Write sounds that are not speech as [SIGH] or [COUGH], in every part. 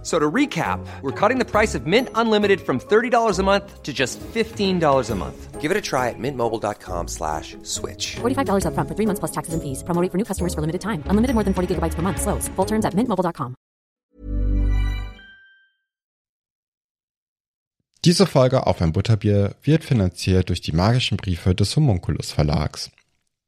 F- So to recap, we're cutting the price of Mint Unlimited from $30 a month to just $15 a month. Give it a try at mintmobile.com slash switch. $45 upfront for three months plus taxes and fees. Promo rate for new customers for limited time. Unlimited more than 40 gigabytes per month. Slows. Full terms at mintmobile.com. Diese Folge auf ein Butterbier wird finanziert durch die magischen Briefe des Homunculus Verlags.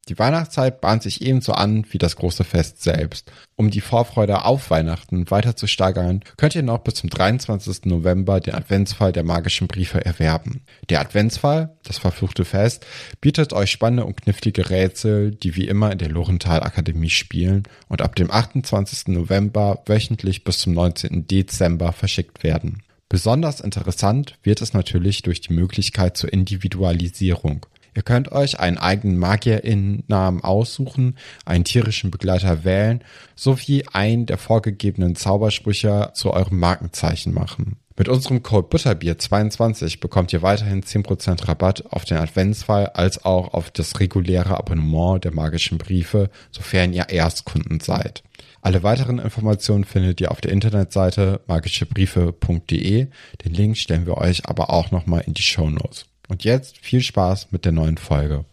Die Weihnachtszeit bahnt sich ebenso an wie das große Fest selbst. Um die Vorfreude auf Weihnachten weiter zu steigern, könnt ihr noch bis zum 23. November den Adventsfall der magischen Briefe erwerben. Der Adventsfall, das verfluchte Fest, bietet euch spannende und knifflige Rätsel, die wie immer in der Lorenthal Akademie spielen und ab dem 28. November wöchentlich bis zum 19. Dezember verschickt werden. Besonders interessant wird es natürlich durch die Möglichkeit zur Individualisierung. Ihr könnt euch einen eigenen Magierinnennamen aussuchen, einen tierischen Begleiter wählen, sowie einen der vorgegebenen Zaubersprüche zu eurem Markenzeichen machen. Mit unserem Code Butterbier22 bekommt ihr weiterhin 10% Rabatt auf den Adventsfall als auch auf das reguläre Abonnement der magischen Briefe, sofern ihr Erstkunden seid. Alle weiteren Informationen findet ihr auf der Internetseite magischebriefe.de. Den Link stellen wir euch aber auch nochmal in die Show Notes. Und jetzt viel Spaß mit der neuen Folge.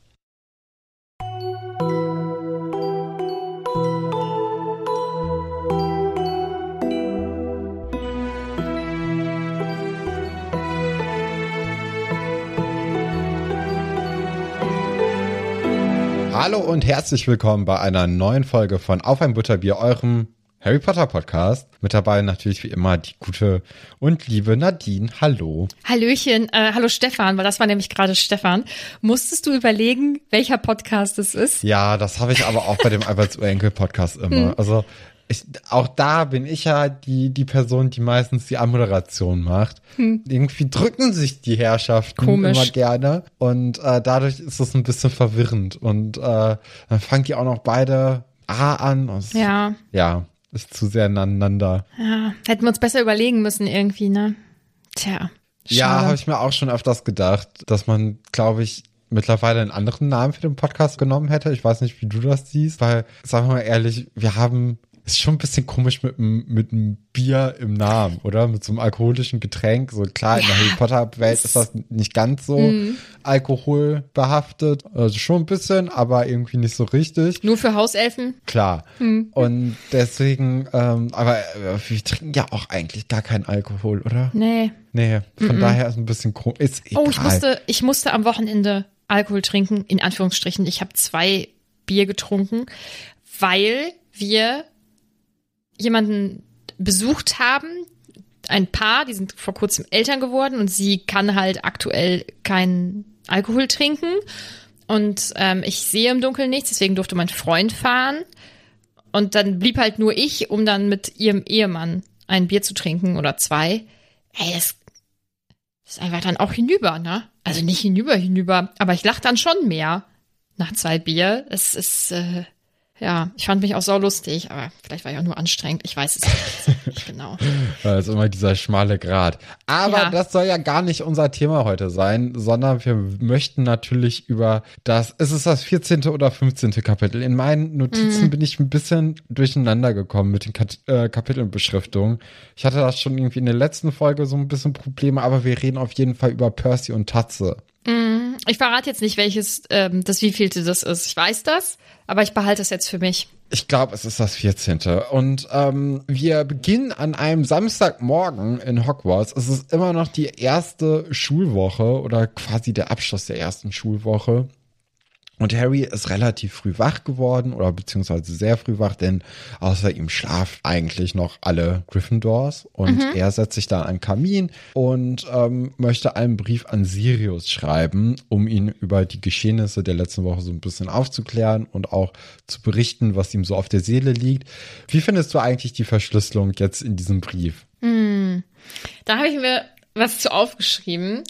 Hallo und herzlich willkommen bei einer neuen Folge von Auf ein Butterbier, eurem Harry Potter Podcast. Mit dabei natürlich wie immer die gute und liebe Nadine. Hallo. Hallöchen, äh, hallo Stefan, weil das war nämlich gerade Stefan. Musstest du überlegen, welcher Podcast es ist? Ja, das habe ich aber auch bei dem [LAUGHS] Alberts Urenkel Podcast immer. Also ich, auch da bin ich ja die, die Person, die meistens die Anmoderation macht. Irgendwie drücken sich die Herrschaften Komisch. immer gerne und äh, dadurch ist es ein bisschen verwirrend und äh, dann fangen die auch noch beide A an. Und es- Ja, Ja, ist zu sehr aneinander. ja, hätten wir uns besser überlegen müssen irgendwie, ne? Tja. Ja, schade. habe ich mir auch schon öfters gedacht, dass man, glaube ich, mittlerweile einen anderen Namen für den Podcast genommen hätte. Ich weiß nicht, wie du das siehst, weil, sagen wir mal ehrlich, wir haben, ist schon ein bisschen komisch mit einem mit einem Bier im Namen, oder? Mit so einem alkoholischen Getränk. So klar, in der Harry Potter Welt ist das nicht ganz so Mhm. alkoholbehaftet. Also schon ein bisschen, aber irgendwie nicht so richtig. Nur für Hauselfen? Klar. Hm. Und deswegen, ähm, aber äh, wir trinken ja auch eigentlich gar keinen Alkohol, oder? Nee. Nee, von Mhm. daher ist ein bisschen komisch. Ist egal. Oh, ich musste, ich musste am Wochenende Alkohol trinken, in Anführungsstrichen. Ich habe zwei Bier getrunken, weil wir jemanden besucht haben, ein Paar, die sind vor kurzem Eltern geworden und sie kann halt aktuell keinen Alkohol trinken. Und ähm, ich sehe im Dunkeln nichts, deswegen durfte mein Freund fahren. Und dann blieb halt nur ich, um dann mit ihrem Ehemann ein Bier zu trinken oder zwei. Ey, das ist einfach dann auch hinüber, ne? Also nicht hinüber, hinüber, aber ich lach dann schon mehr nach zwei Bier. Es ist, äh, ja, ich fand mich auch saulustig, aber vielleicht war ich auch nur anstrengend. Ich weiß es nicht genau. [LAUGHS] Das ist immer dieser schmale Grat. Aber Ja. das soll ja gar nicht unser Thema heute sein, sondern wir möchten natürlich über das, ist es das 14. oder 15. Kapitel? In meinen Notizen Mhm. bin ich ein bisschen durcheinander gekommen mit den Kat äh, Kapitelbeschriftungen. Ich hatte das schon irgendwie in der letzten Folge so ein bisschen Probleme, aber wir reden auf jeden Fall über Percy und Tatze. Ich verrate jetzt nicht, welches, ähm, das wievielte das ist. Ich weiß das, aber ich behalte es jetzt für mich. Ich glaube, es ist das 14. Und ähm, wir beginnen an einem Samstagmorgen in Hogwarts. Es ist immer noch die erste Schulwoche oder quasi der Abschluss der ersten Schulwoche. Und Harry ist relativ früh wach geworden oder beziehungsweise sehr früh wach, denn außer ihm schlafen eigentlich noch alle Gryffindors. Und er setzt sich da an einen Kamin und ähm, möchte einen Brief an Sirius schreiben, um ihn über die Geschehnisse der letzten Woche so ein bisschen aufzuklären und auch zu berichten, was ihm so auf der Seele liegt. Wie findest du eigentlich die Verschlüsselung jetzt in diesem Brief? Da habe ich mir was zu aufgeschrieben.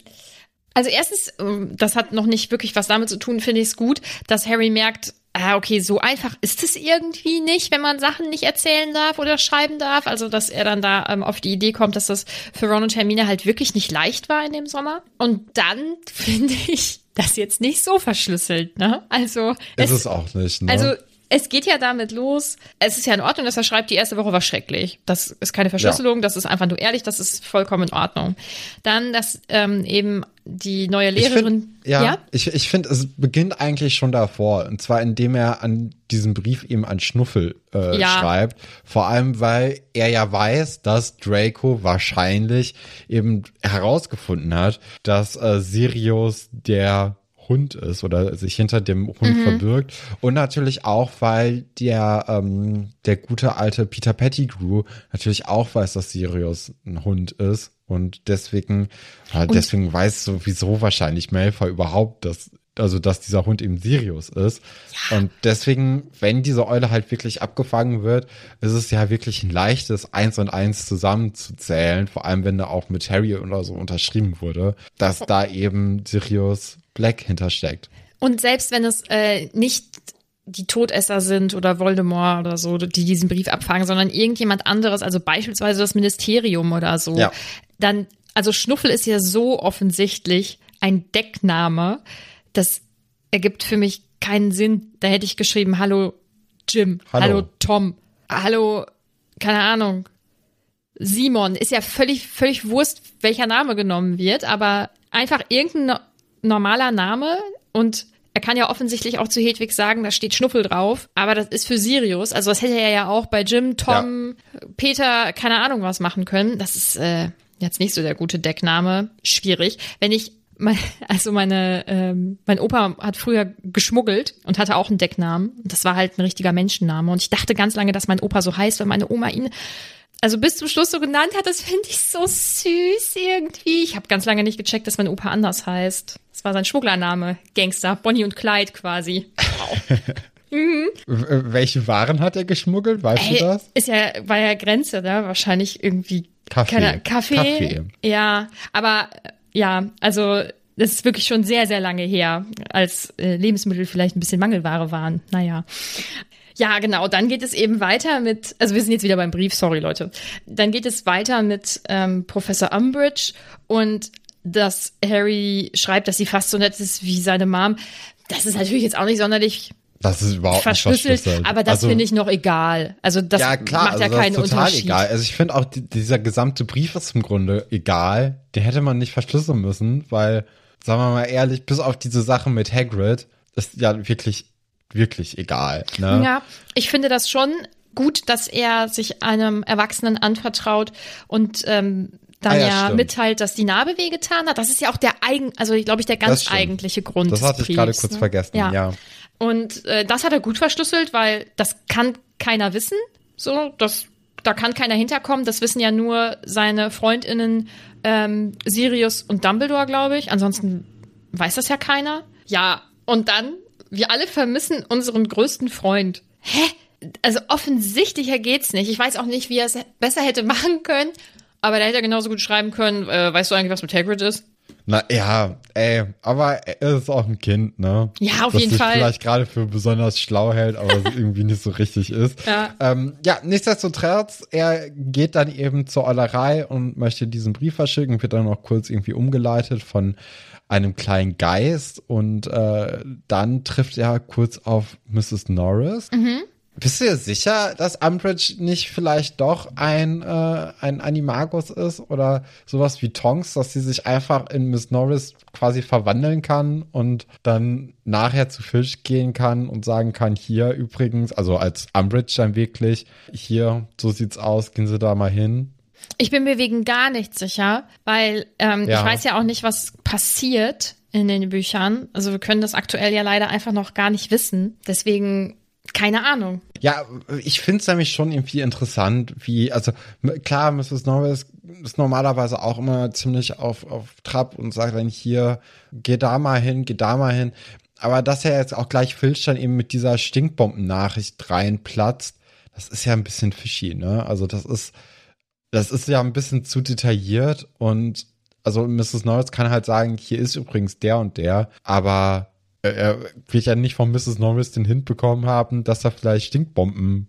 Also erstens, ähm, das hat noch nicht wirklich was damit zu tun, finde ich es gut, dass Harry merkt, ah, okay, so einfach ist es irgendwie nicht, wenn man Sachen nicht erzählen darf oder schreiben darf. Also, dass er dann da ähm, auf die Idee kommt, dass das für Ron und Hermine halt wirklich nicht leicht war in dem Sommer. Und dann [LAUGHS] finde ich das jetzt nicht so verschlüsselt, ne? Also, Ist es auch nicht, ne? also es geht ja damit los. Es ist ja in Ordnung, dass er schreibt, die erste Woche war schrecklich. Das ist keine Verschlüsselung, das ist einfach nur ehrlich, das ist vollkommen in Ordnung. Dann, dass ähm, eben die neue Ich Lehrerin. find, ja, ich, ich finde, es beginnt eigentlich schon davor. Und zwar, indem er an diesem Brief eben an Schnuffel äh, Ja. schreibt. Vor allem, weil er ja weiß, dass Draco wahrscheinlich eben herausgefunden hat, dass äh, Sirius der Hund ist oder sich hinter dem Hund Mhm. verbirgt. Und natürlich auch, weil der, ähm, der gute alte Peter Pettigrew natürlich auch weiß, dass Sirius ein Hund ist. Und deswegen, ja, deswegen weiß sowieso wahrscheinlich Malfoy überhaupt, dass, also, dass dieser Hund eben Sirius ist. Und deswegen, wenn diese Eule halt wirklich abgefangen wird, ist es ja wirklich ein leichtes, eins und eins zusammenzuzählen. Vor allem, wenn da auch mit Harry oder so unterschrieben wurde, dass da eben Sirius Black hintersteckt. Und selbst wenn es äh, nicht die Todesser sind oder Voldemort oder so, die diesen Brief abfangen, sondern irgendjemand anderes, also beispielsweise das Ministerium oder so, Ja. dann, also Schnuffel ist ja so offensichtlich ein Deckname, das ergibt für mich keinen Sinn. Da hätte ich geschrieben, hallo Jim, Hallo. hallo, Tom, hallo, keine Ahnung, Simon. Ist ja völlig, völlig Wurst, welcher Name genommen wird, aber einfach irgendein no- normaler Name und er kann ja offensichtlich auch zu Hedwig sagen, da steht Schnuffel drauf, aber das ist für Sirius. Also das hätte er ja auch bei Jim, Tom, Peter, keine Ahnung was machen können. Das ist äh, jetzt nicht so der gute Deckname. Schwierig. Wenn ich mein, also meine, ähm, mein Opa hat früher geschmuggelt und hatte auch einen Decknamen. Und das war halt ein richtiger Menschenname. Und ich dachte ganz lange, dass mein Opa so heißt, weil meine Oma ihn also bis zum Schluss so genannt hat. Das finde ich so süß irgendwie. Ich habe ganz lange nicht gecheckt, dass mein Opa anders heißt. Das war sein Schmugglername. Gangster. Bonnie und Clyde quasi. [LAUGHS] W- Welche Waren hat er geschmuggelt? Weißt du Ey, das? ist ja, war ja Grenze, ne? Wahrscheinlich irgendwie Kaffee. Keine, Kaffee. Kaffee. Ja, aber äh, ja, also das ist wirklich schon sehr, sehr lange her, als äh, Lebensmittel vielleicht ein bisschen Mangelware waren. Naja. Ja, genau. Dann geht es eben weiter mit, also wir sind jetzt wieder beim Brief, sorry Leute. Dann geht es weiter mit ähm, Professor Umbridge und dass Harry schreibt, dass sie fast so nett ist wie seine Mom. Das ist natürlich jetzt auch nicht sonderlich Das ist überhaupt verschlüsselt, nicht verschlüsselt. aber das Also- finde ich noch egal. Also das ja, klar, macht ja also keinen total Unterschied. egal. Also ich finde auch, die, dieser gesamte Brief ist im Grunde egal. Den hätte man nicht verschlüsseln müssen, weil, sagen wir mal ehrlich, bis auf diese Sache mit Hagrid ist ja wirklich, wirklich egal. Ne? Ja, ich finde das schon gut, dass er sich einem Erwachsenen anvertraut und ähm, dann Ah ja, ja, mitteilt, dass die Narbe wehgetan hat. Das ist ja auch der eigen, also glaube ich der ganz eigentliche Grund. Das hatte ich gerade Briefs, kurz ne? vergessen, ja. Und äh, das hat er gut verschlüsselt, weil das kann keiner wissen. So, das da kann keiner hinterkommen. Das wissen ja nur seine Freundinnen ähm, Sirius und Dumbledore, glaube ich. Ansonsten weiß das ja keiner. Ja, und dann, wir alle vermissen unseren größten Freund. Hä? Also offensichtlicher geht's nicht. Ich weiß auch nicht, wie er es besser hätte [LAUGHS] machen können. Aber da hätte er genauso gut schreiben können, äh, weißt du eigentlich, was mit Hagrid ist? Na ja, ey, aber er ist auch ein Kind, ne? Ja, auf das jeden sich Fall. vielleicht gerade für besonders schlau hält, aber es irgendwie nicht so richtig ist. Ja. Ähm, ja, nichtsdestotrotz, er geht dann eben zur Eulerei und möchte diesen Brief verschicken, wird dann noch kurz irgendwie umgeleitet von einem kleinen Geist und äh, dann trifft er kurz auf Mrs. Norris. Mhm. Bist du dir sicher, dass Umbridge nicht vielleicht doch ein, äh, ein Animagus ist oder sowas wie Tonks, dass sie sich einfach in Miss Norris quasi verwandeln kann und dann nachher zu Fisch gehen kann und sagen kann, hier übrigens, also als Umbridge dann wirklich, hier, so sieht's aus, gehen Sie da mal hin. Ich bin mir wegen gar nicht sicher, weil ähm, Ja. ich weiß ja auch nicht, was passiert in den Büchern. Also wir können das aktuell ja leider einfach noch gar nicht wissen. Deswegen keine Ahnung. Ja, ich finde es nämlich schon irgendwie interessant, wie, also klar, Mrs. Norris ist normalerweise auch immer ziemlich auf, auf Trab und sagt dann hier, geh da mal hin, geh da mal hin. Aber dass er jetzt auch gleich Filch dann eben mit dieser Stinkbomben-Nachricht reinplatzt, das ist ja ein bisschen fishy, ne? Also das ist, das ist ja ein bisschen zu detailliert und also Mrs. Norris kann halt sagen, hier ist übrigens der und der, aber er wird ja nicht von Mrs. Norris den Hint bekommen haben, dass da vielleicht Stinkbomben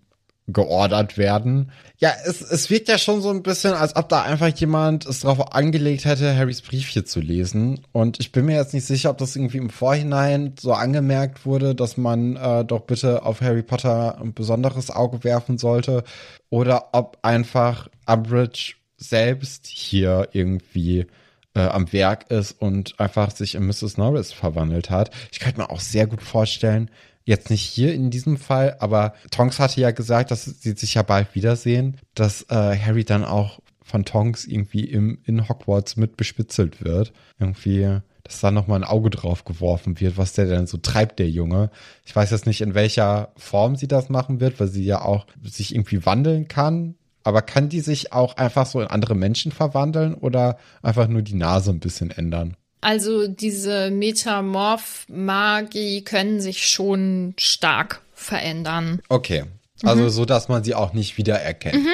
geordert werden. Ja, es, es wirkt ja schon so ein bisschen, als ob da einfach jemand es darauf angelegt hätte, Harrys Brief hier zu lesen. Und ich bin mir jetzt nicht sicher, ob das irgendwie im Vorhinein so angemerkt wurde, dass man äh, doch bitte auf Harry Potter ein besonderes Auge werfen sollte. Oder ob einfach Umbridge selbst hier irgendwie äh, am Werk ist und einfach sich in Mrs. Norris verwandelt hat. Ich könnte mir auch sehr gut vorstellen, jetzt nicht hier in diesem Fall, aber Tonks hatte ja gesagt, dass sie sich ja bald wiedersehen, dass äh, Harry dann auch von Tonks irgendwie im, in Hogwarts mit bespitzelt wird. Irgendwie, dass da nochmal ein Auge drauf geworfen wird, was der denn so treibt, der Junge. Ich weiß jetzt nicht, in welcher Form sie das machen wird, weil sie ja auch sich irgendwie wandeln kann. Aber kann die sich auch einfach so in andere Menschen verwandeln oder einfach nur die Nase ein bisschen ändern? Also diese Metamorph-Magie können sich schon stark verändern. Okay. Also so, dass man sie auch nicht wiedererkennt.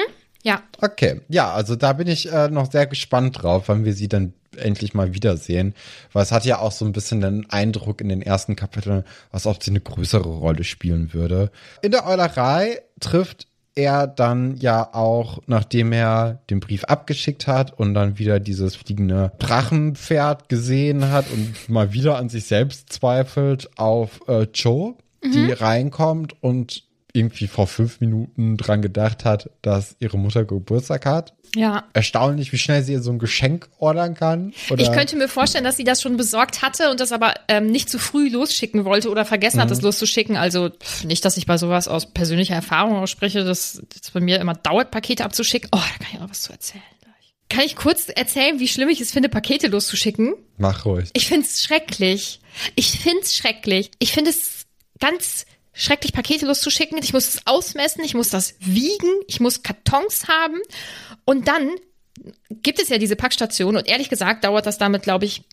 Ja, Okay, ja, also da bin ich äh, noch sehr gespannt drauf, wann wir sie dann endlich mal wiedersehen. Weil es hat ja auch so ein bisschen den Eindruck in den ersten Kapiteln, als ob sie eine größere Rolle spielen würde. In der Eulerei trifft er dann ja auch, nachdem er den Brief abgeschickt hat und dann wieder dieses fliegende Drachenpferd gesehen hat und mal wieder an sich selbst zweifelt, auf äh, Joe, die reinkommt und irgendwie vor fünf Minuten dran gedacht hat, dass ihre Mutter Geburtstag hat. ja. Erstaunlich, wie schnell sie ihr so ein Geschenk ordern kann. Oder Ich könnte mir vorstellen, dass sie das schon besorgt hatte und das aber ähm, nicht zu früh losschicken wollte oder vergessen hat, das loszuschicken. Also pff, nicht, dass ich bei sowas aus persönlicher Erfahrung ausspreche, dass es bei mir immer dauert, Pakete abzuschicken. Oh, da kann ich auch was zu erzählen. Kann ich kurz erzählen, wie schlimm ich es finde, Pakete loszuschicken? Mach ruhig. Ich find's schrecklich. Ich find's schrecklich. Ich finde es ganz schrecklich, Pakete loszuschicken. Ich muss es ausmessen, ich muss das wiegen, ich muss Kartons haben. Und dann gibt es ja diese Packstation und ehrlich gesagt dauert das damit, glaube ich,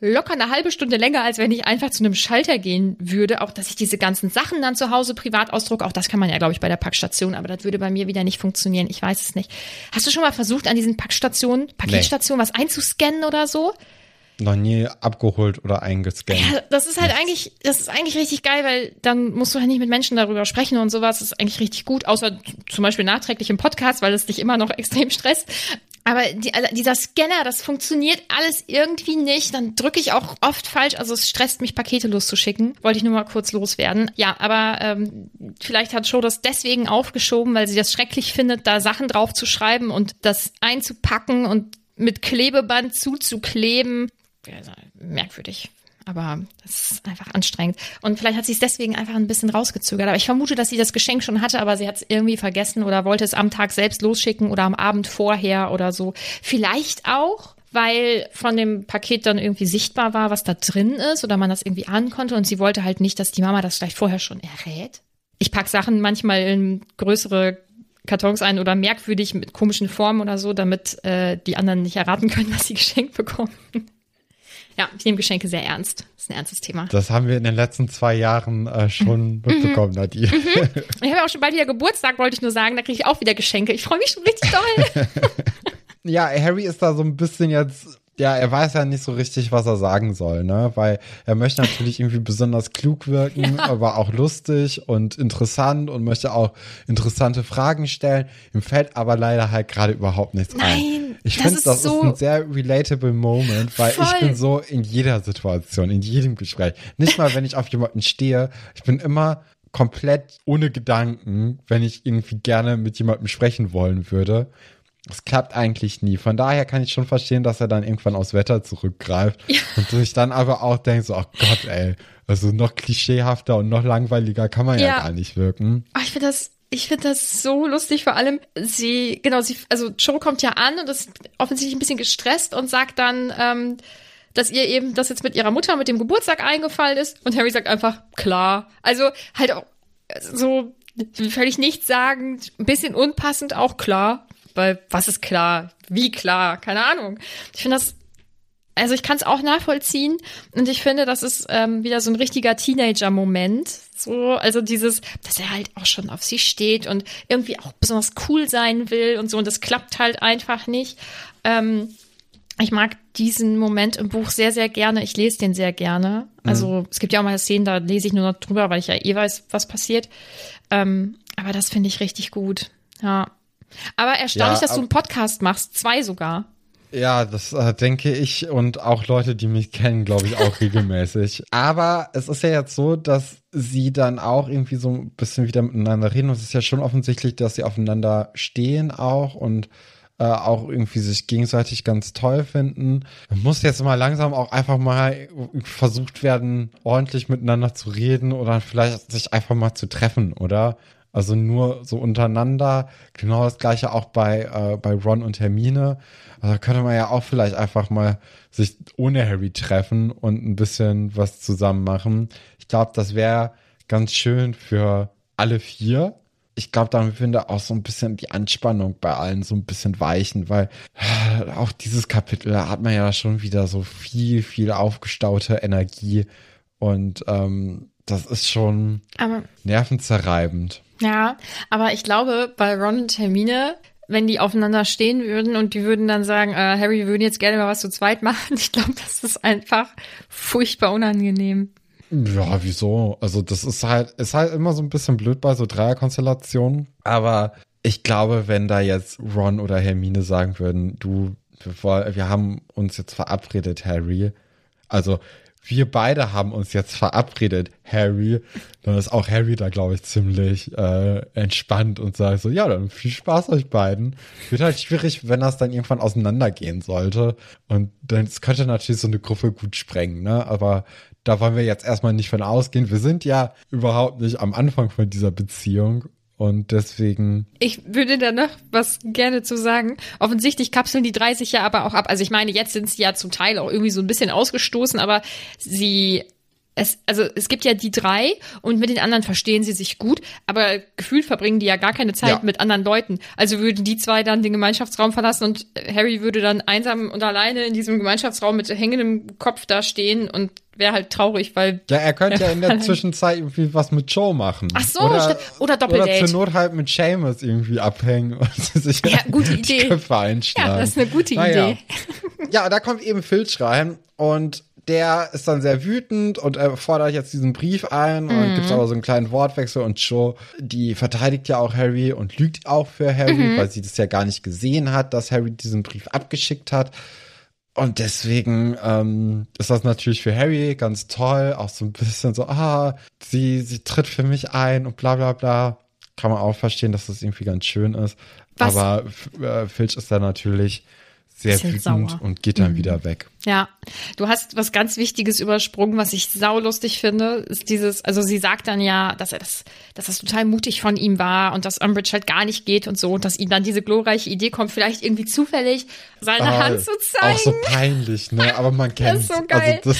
locker eine halbe Stunde länger, als wenn ich einfach zu einem Schalter gehen würde. Auch, dass ich diese ganzen Sachen dann zu Hause privat ausdrucke. Auch das kann man ja, glaube ich, bei der Packstation. Aber das würde bei mir wieder nicht funktionieren. Ich weiß es nicht. Hast du schon mal versucht, an diesen Packstationen, Paketstationen was einzuscannen oder so? Noch nie abgeholt oder eingescannt. Ja, das ist halt eigentlich, das ist eigentlich richtig geil, weil dann musst du halt nicht mit Menschen darüber sprechen und sowas. Das ist eigentlich richtig gut, außer zum Beispiel nachträglich im Podcast, weil es dich immer noch [LAUGHS] extrem stresst. Aber die, also dieser Scanner, das funktioniert alles irgendwie nicht. Dann drücke ich auch oft falsch. Also es stresst mich, Pakete loszuschicken. Wollte ich nur mal kurz loswerden. Ja, aber ähm, vielleicht hat Joe das deswegen aufgeschoben, weil sie das schrecklich findet, da Sachen drauf zu schreiben und das einzupacken und mit Klebeband zuzukleben. Ja, merkwürdig. Aber das ist einfach anstrengend. Und vielleicht hat sie es deswegen einfach ein bisschen rausgezögert. Aber ich vermute, dass sie das Geschenk schon hatte, aber sie hat es irgendwie vergessen oder wollte es am Tag selbst losschicken oder am Abend vorher oder so. Vielleicht auch, weil von dem Paket dann irgendwie sichtbar war, was da drin ist oder man das irgendwie ahnen konnte. Und sie wollte halt nicht, dass die Mama das vielleicht vorher schon errät. Ich pack Sachen manchmal in größere Kartons ein oder merkwürdig mit komischen Formen oder so, damit äh, die anderen nicht erraten können, [LAUGHS] was sie geschenkt bekommen. Ja, ich nehme Geschenke sehr ernst. Das ist ein ernstes Thema. Das haben wir in den letzten zwei Jahren äh, schon mitbekommen, Nadine. Ich habe ja auch schon bald wieder Geburtstag, wollte ich nur sagen. Da kriege ich auch wieder Geschenke. Ich freue mich schon richtig doll. [LAUGHS] ja, Harry ist da so ein bisschen jetzt Ja, er weiß ja nicht so richtig, was er sagen soll, ne? Weil er möchte natürlich irgendwie besonders klug wirken, ja. aber auch lustig und interessant und möchte auch interessante Fragen stellen. Ihm fällt aber leider halt gerade überhaupt nichts Nein, ein. Ich finde, das so ist ein sehr relatable Moment, weil voll. ich bin so in jeder Situation, in jedem Gespräch. Nicht mal, wenn ich auf jemanden stehe. Ich bin immer komplett ohne Gedanken, wenn ich irgendwie gerne mit jemandem sprechen wollen würde. Es klappt eigentlich nie. Von daher kann ich schon verstehen, dass er dann irgendwann aufs Wetter zurückgreift ja. und sich dann aber auch denkt, so, oh Gott, ey, also noch klischeehafter und noch langweiliger kann man ja, ja gar nicht wirken. Oh, ich finde das, ich finde das so lustig, vor allem sie, genau, sie, also Joe kommt ja an und ist offensichtlich ein bisschen gestresst und sagt dann, ähm, dass ihr eben das jetzt mit ihrer Mutter mit dem Geburtstag eingefallen ist und Harry sagt einfach, klar. Also halt auch so völlig nichtssagend, ein bisschen unpassend, auch klar. Weil was ist klar? Wie klar? Keine Ahnung. Ich finde das, also ich kann es auch nachvollziehen und ich finde, das ist ähm, wieder so ein richtiger Teenager-Moment. So, also dieses, dass er halt auch schon auf sie steht und irgendwie auch besonders cool sein will und so und das klappt halt einfach nicht. Ähm, ich mag diesen Moment im Buch sehr, sehr gerne. Ich lese den sehr gerne. Also mhm. es gibt ja auch mal Szenen, da lese ich nur noch drüber, weil ich ja eh weiß, was passiert. Ähm, aber das finde ich richtig gut. Ja. Aber erstaunlich, ja, dass du einen Podcast machst, zwei sogar. Ja, das äh, denke ich und auch Leute, die mich kennen, glaube ich, auch [LAUGHS] regelmäßig. Aber es ist ja jetzt so, dass sie dann auch irgendwie so ein bisschen wieder miteinander reden und es ist ja schon offensichtlich, dass sie aufeinander stehen auch und äh, auch irgendwie sich gegenseitig ganz toll finden. Muss jetzt mal langsam auch einfach mal versucht werden, ordentlich miteinander zu reden oder vielleicht sich einfach mal zu treffen, oder? Also nur so untereinander. Genau das gleiche auch bei, äh, bei Ron und Hermine. Also könnte man ja auch vielleicht einfach mal sich ohne Harry treffen und ein bisschen was zusammen machen. Ich glaube, das wäre ganz schön für alle vier. Ich glaube, damit finde auch so ein bisschen die Anspannung bei allen so ein bisschen weichen, weil äh, auch dieses Kapitel, da hat man ja schon wieder so viel, viel aufgestaute Energie und ähm, das ist schon aber, nervenzerreibend. Ja, aber ich glaube, bei Ron und Hermine, wenn die aufeinander stehen würden und die würden dann sagen, äh, Harry, wir würden jetzt gerne mal was zu zweit machen, [LAUGHS] ich glaube, das ist einfach furchtbar unangenehm. Ja, wieso? Also das ist halt, ist halt immer so ein bisschen blöd bei so Dreierkonstellationen. Aber ich glaube, wenn da jetzt Ron oder Hermine sagen würden, du, wir, wir haben uns jetzt verabredet, Harry. Also wir beide haben uns jetzt verabredet, Harry. Dann ist auch Harry da, glaube ich, ziemlich äh, entspannt und sagt so, ja, dann viel Spaß euch beiden. Wird halt schwierig, wenn das dann irgendwann auseinandergehen sollte. Und dann könnte natürlich so eine Gruppe gut sprengen, ne? Aber da wollen wir jetzt erstmal nicht von ausgehen. Wir sind ja überhaupt nicht am Anfang von dieser Beziehung und deswegen. Ich würde da noch was gerne zu sagen. Offensichtlich kapseln die drei sich ja aber auch ab. Also ich meine, jetzt sind sie ja zum Teil auch irgendwie so ein bisschen ausgestoßen, aber sie es, also es gibt ja die drei und mit den anderen verstehen sie sich gut, aber gefühlt verbringen die ja gar keine Zeit ja. mit anderen Leuten. Also würden die zwei dann den Gemeinschaftsraum verlassen und Harry würde dann einsam und alleine in diesem Gemeinschaftsraum mit hängendem Kopf da stehen und wäre halt traurig, weil. Ja, er könnte ja in der [LAUGHS] Zwischenzeit irgendwie was mit Joe machen. Ach so, oder, oder Doppeldate. Oder zur Not halt mit Seamus irgendwie abhängen [LAUGHS] und sich ja, gute Idee. die Köpfe einschlagen. Ja, das ist eine gute. Idee. Ja, da kommt eben Filch rein und der ist dann sehr wütend und er fordert jetzt diesen Brief ein und mhm. gibt aber so einen kleinen Wortwechsel und Joe, die verteidigt ja auch Harry und lügt auch für Harry, mhm. weil sie das ja gar nicht gesehen hat, dass Harry diesen Brief abgeschickt hat. Und deswegen ähm, ist das natürlich für Harry ganz toll, auch so ein bisschen so, ah, sie, sie tritt für mich ein und bla bla bla. Kann man auch verstehen, dass das irgendwie ganz schön ist. Was? Aber äh, Filch ist da natürlich sehr wütend sauer. und geht dann mhm. wieder weg. Ja, du hast was ganz Wichtiges übersprungen, was ich saulustig finde, ist dieses, also sie sagt dann ja, dass er das, dass das total mutig von ihm war und dass Umbridge halt gar nicht geht und so und dass ihm dann diese glorreiche Idee kommt, vielleicht irgendwie zufällig seine ah, Hand zu zeigen. Auch so peinlich, ne? Aber man kennt [LAUGHS] das. Ist so geil. Also das,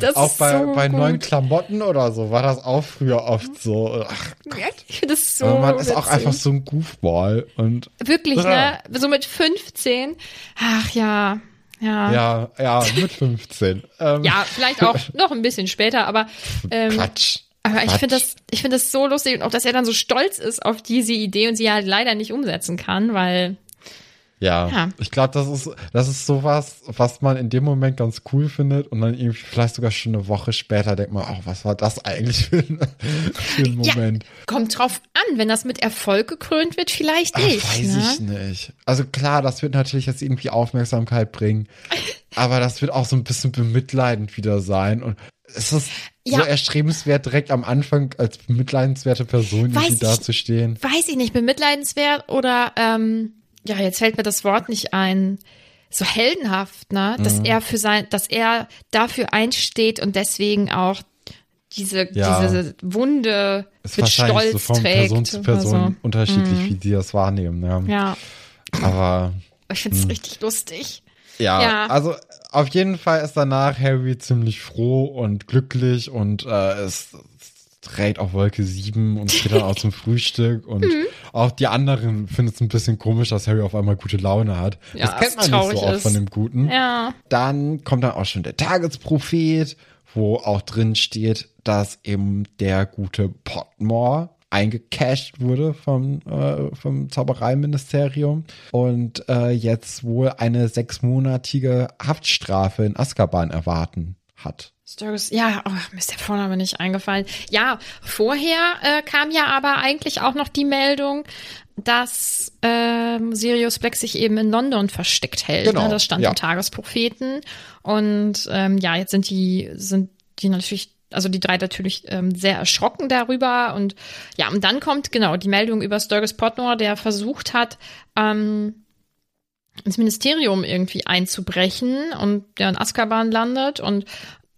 das auch bei, so bei neuen Klamotten oder so war das auch früher oft so. Ach Gott. Das so. Aber man witzig. ist auch einfach so ein Goofball und. Wirklich, ne? So mit 15. Ach ja. Ja. Ja, ja, mit 15. ähm. Ja, vielleicht auch [LAUGHS] noch ein bisschen später, aber ähm, Quatsch. Aber ich finde das, ich finde das so lustig und auch, dass er dann so stolz ist auf diese Idee und sie halt leider nicht umsetzen kann, weil Ja, Ja. ich glaube, das ist, das ist sowas, was man in dem Moment ganz cool findet und dann irgendwie vielleicht sogar schon eine Woche später denkt man, oh, was war das eigentlich für ein, für ein Ja, Moment? kommt drauf an, wenn das mit Erfolg gekrönt wird, vielleicht Ach, nicht. weiß ne? ich nicht. Also klar, das wird natürlich jetzt irgendwie Aufmerksamkeit bringen, [LAUGHS] aber das wird auch so ein bisschen bemitleidend wieder sein und es ist so Ja. erstrebenswert, direkt am Anfang als bemitleidenswerte Person Weiß irgendwie ich- dazustehen. Weiß ich nicht, bemitleidenswert oder, ähm, ja, jetzt fällt mir das Wort nicht ein. So heldenhaft, ne? Dass Mhm. er für sein, dass er dafür einsteht und deswegen auch diese, Ja. diese Wunde Ist mit wahrscheinlich Stolz so von trägt. Person zu Person so. unterschiedlich, wie die das wahrnehmen. Ja. Ja, Aber ich find's richtig lustig. Ja, Ja. also auf jeden Fall ist danach Harry ziemlich froh und glücklich und äh, es, dreht auf Wolke 7 und [LAUGHS] geht dann auch zum Frühstück und Mhm. auch die anderen finden es ein bisschen komisch, dass Harry auf einmal gute Laune hat. Ja, das kennt man nicht so oft ist. von dem Guten. Ja. Dann kommt dann auch schon der Tagesprophet, wo auch drin steht, dass eben der gute Potmore eingecasht wurde vom, äh, vom Zaubereiministerium und äh, jetzt wohl eine sechsmonatige Haftstrafe in Azkaban erwarten hat. Sturgis, ja, oh, mir ist der Vorname nicht eingefallen. Ja, vorher äh, kam ja aber eigentlich auch noch die Meldung, dass ähm, Sirius Black sich eben in London versteckt hält. Genau, ne? Das stand ja. im Tagespropheten. Und ähm, ja, jetzt sind die, sind die natürlich, also die drei natürlich ähm, sehr erschrocken darüber. Und ja, und dann kommt genau die Meldung über Sturgis Potmore, der versucht hat, ähm, ins Ministerium irgendwie einzubrechen und der in Azkaban landet. Und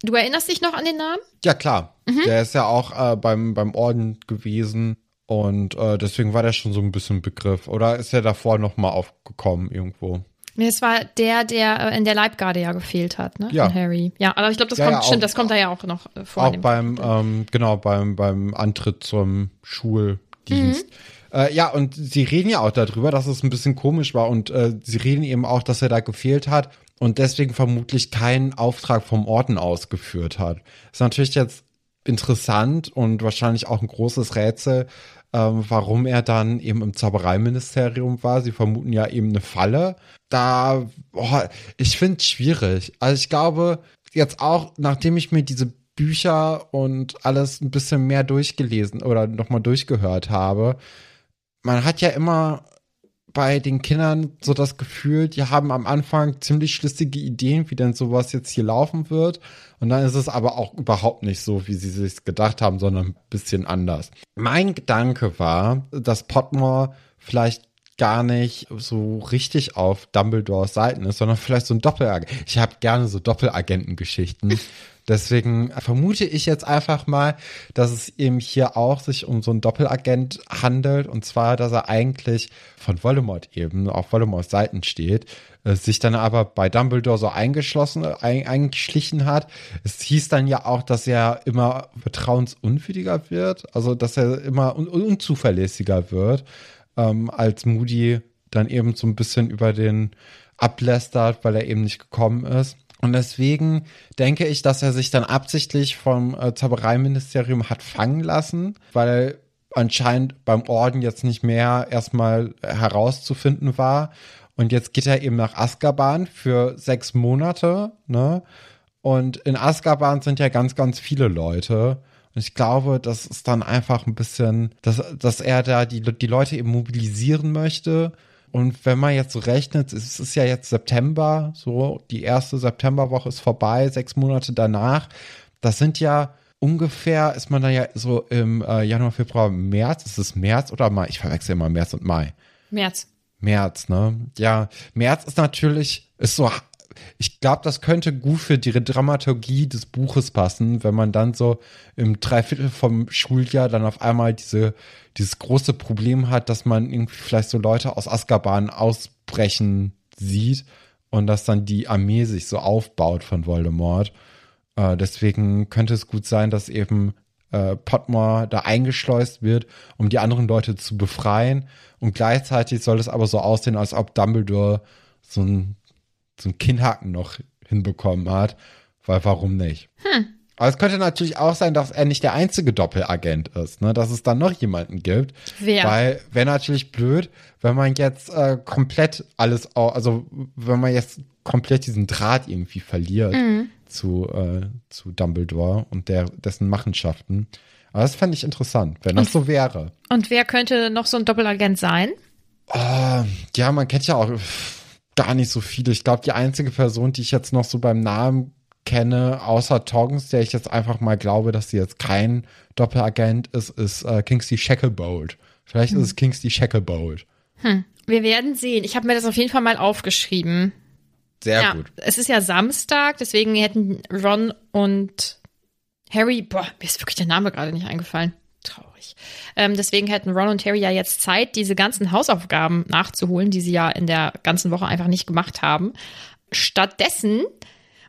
du erinnerst dich noch an den Namen? Ja, klar. Mhm. Der ist ja auch äh, beim, beim Orden gewesen und äh, deswegen war der schon so ein bisschen Begriff. Oder ist er davor nochmal aufgekommen irgendwo? Nee, es war der, der äh, in der Leibgarde ja gefehlt hat, ne? Ja. Von Harry. Ja, aber ich glaube, das Ja, kommt, ja, auch- stimmt, das kommt da ja auch noch äh, vor. Auch beim, ähm, genau, beim, beim Antritt zum Schuldienst. Mhm. Äh, ja, und sie reden ja auch darüber, dass es ein bisschen komisch war und äh, sie reden eben auch, dass er da gefehlt hat und deswegen vermutlich keinen Auftrag vom Orden ausgeführt hat. Ist natürlich jetzt interessant und wahrscheinlich auch ein großes Rätsel, ähm, warum er dann eben im Zaubereiministerium war. Sie vermuten ja eben eine Falle. Da, boah, ich finde es schwierig. Also ich glaube, jetzt auch, nachdem ich mir diese Bücher und alles ein bisschen mehr durchgelesen oder nochmal durchgehört habe, man hat ja immer bei den Kindern so das Gefühl, die haben am Anfang ziemlich schlüssige Ideen, wie denn sowas jetzt hier laufen wird. Und dann ist es aber auch überhaupt nicht so, wie sie sich gedacht haben, sondern ein bisschen anders. Mein Gedanke war, dass Potmore vielleicht gar nicht so richtig auf Dumbledores Seiten ist, sondern vielleicht so ein Doppelagent. Ich habe gerne so Doppelagentengeschichten. Deswegen vermute ich jetzt einfach mal, dass es eben hier auch sich um so einen Doppelagent handelt. Und zwar, dass er eigentlich von Voldemort eben auf Voldemorts Seiten steht, äh, sich dann aber bei Dumbledore so eingeschlossen, ein, eingeschlichen hat. Es hieß dann ja auch, dass er immer vertrauensunwürdiger wird, also dass er immer un unzuverlässiger wird, ähm, als Moody dann eben so ein bisschen über den ablästert, weil er eben nicht gekommen ist. Und deswegen denke ich, dass er sich dann absichtlich vom äh, Zaubereiministerium hat fangen lassen, weil anscheinend beim Orden jetzt nicht mehr erstmal herauszufinden war. Und jetzt geht er eben nach Azkaban für sechs Monate, ne? Und in Azkaban sind ja ganz, ganz viele Leute. Und ich glaube, das ist dann einfach ein bisschen, dass, dass er da die, die Leute eben mobilisieren möchte. Und wenn man jetzt so rechnet, es ist ja jetzt September, so die erste Septemberwoche ist vorbei, sechs Monate danach. Das sind ja ungefähr, ist man da ja so im äh, Januar, Februar, März, ist es März oder Mai? Ich verwechsel immer März und Mai. März. März, ne? Ja, März ist natürlich, ist so, ich glaube, das könnte gut für die Dramaturgie des Buches passen, wenn man dann so im Dreiviertel vom Schuljahr dann auf einmal diese, dieses große Problem hat, dass man irgendwie vielleicht so Leute aus Azkaban ausbrechen sieht und dass dann die Armee sich so aufbaut von Voldemort. Äh, deswegen könnte es gut sein, dass eben äh, Potmore da eingeschleust wird, um die anderen Leute zu befreien. Und gleichzeitig soll es aber so aussehen, als ob Dumbledore so ein, so ein Kinnhaken noch hinbekommen hat. Weil warum nicht? Aber es könnte natürlich auch sein, dass er nicht der einzige Doppelagent ist, ne? Dass es dann noch jemanden gibt. Wer? Weil wäre natürlich blöd, wenn man jetzt äh, komplett alles, also wenn man jetzt komplett diesen Draht irgendwie verliert Mhm. zu, äh, zu Dumbledore und der, dessen Machenschaften. Aber das fände ich interessant, wenn das so wäre. Und wer könnte noch so ein Doppelagent sein? Ah, ja, man kennt ja auch gar nicht so viele. Ich glaube, die einzige Person, die ich jetzt noch so beim Namen kenne, außer Tongs, der ich jetzt einfach mal glaube, dass sie jetzt kein Doppelagent ist, ist äh, Kingsley Shacklebolt. Vielleicht ist es Kingsley Shacklebolt. Wir werden sehen. Ich habe mir das auf jeden Fall mal aufgeschrieben. Sehr ja, gut. es ist ja Samstag, deswegen hätten Ron und Harry, boah, mir ist wirklich der Name gerade nicht eingefallen. Traurig. Ähm, deswegen hätten Ron und Harry ja jetzt Zeit, diese ganzen Hausaufgaben nachzuholen, die sie ja in der ganzen Woche einfach nicht gemacht haben. Stattdessen,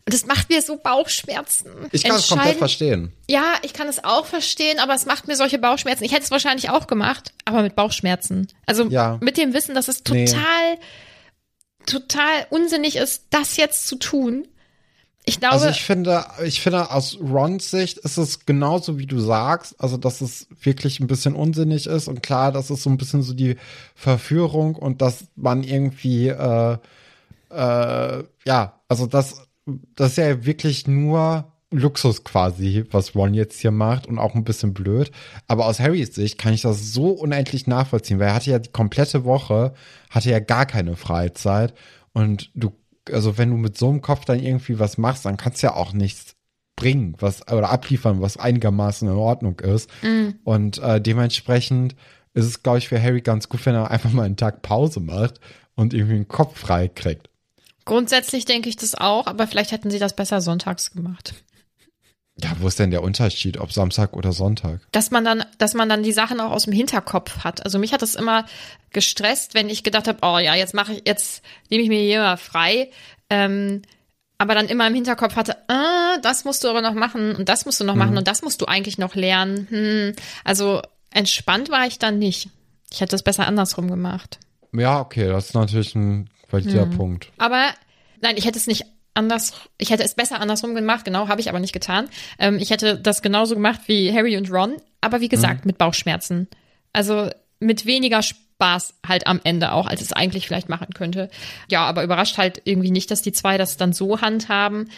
und das macht mir so Bauchschmerzen. Ich kann es komplett verstehen. Ja, ich kann es auch verstehen, aber es macht mir solche Bauchschmerzen. Ich hätte es wahrscheinlich auch gemacht, aber mit Bauchschmerzen. Also Ja. mit dem Wissen, dass es Nee. total, total unsinnig ist, das jetzt zu tun. Ich glaube, Also ich finde, ich finde, aus Rons Sicht ist es genauso, wie du sagst. Also, dass es wirklich ein bisschen unsinnig ist und klar, das ist so ein bisschen so die Verführung und dass man irgendwie, äh, äh, ja, also das, das ist ja wirklich nur Luxus quasi, was Ron jetzt hier macht und auch ein bisschen blöd. Aber aus Harrys Sicht kann ich das so unendlich nachvollziehen, weil er hatte ja die komplette Woche, hatte ja gar keine Freizeit und du, also wenn du mit so einem Kopf dann irgendwie was machst, dann kannst du ja auch nichts bringen, was oder abliefern, was einigermaßen in Ordnung ist. Und äh, dementsprechend ist es, glaube ich, für Harry ganz gut, wenn er einfach mal einen Tag Pause macht und irgendwie den Kopf frei kriegt. grundsätzlich denke ich das auch, aber vielleicht hätten sie das besser sonntags gemacht. Ja, wo ist denn der Unterschied, ob Samstag oder Sonntag? Dass man dann, dass man dann die Sachen auch aus dem Hinterkopf hat. Also mich hat das immer gestresst, wenn ich gedacht habe, oh ja, jetzt mache ich, jetzt nehme ich mir hier mal frei. Ähm, aber dann immer im Hinterkopf hatte, ah, das musst du aber noch machen und das musst du noch machen und das musst du eigentlich noch lernen. Hm. Also entspannt war ich dann nicht. Ich hätte es besser andersrum gemacht. Ja, okay, das ist natürlich ein valider Punkt. Aber nein, ich hätte es nicht anders, ich hätte es besser andersrum gemacht, genau, habe ich aber nicht getan. Ähm, ich hätte das genauso gemacht wie Harry und Ron, aber wie gesagt, mit Bauchschmerzen. Also mit weniger Spaß halt am Ende auch, als es eigentlich vielleicht machen könnte. Ja, aber überrascht halt irgendwie nicht, dass die zwei das dann so handhaben.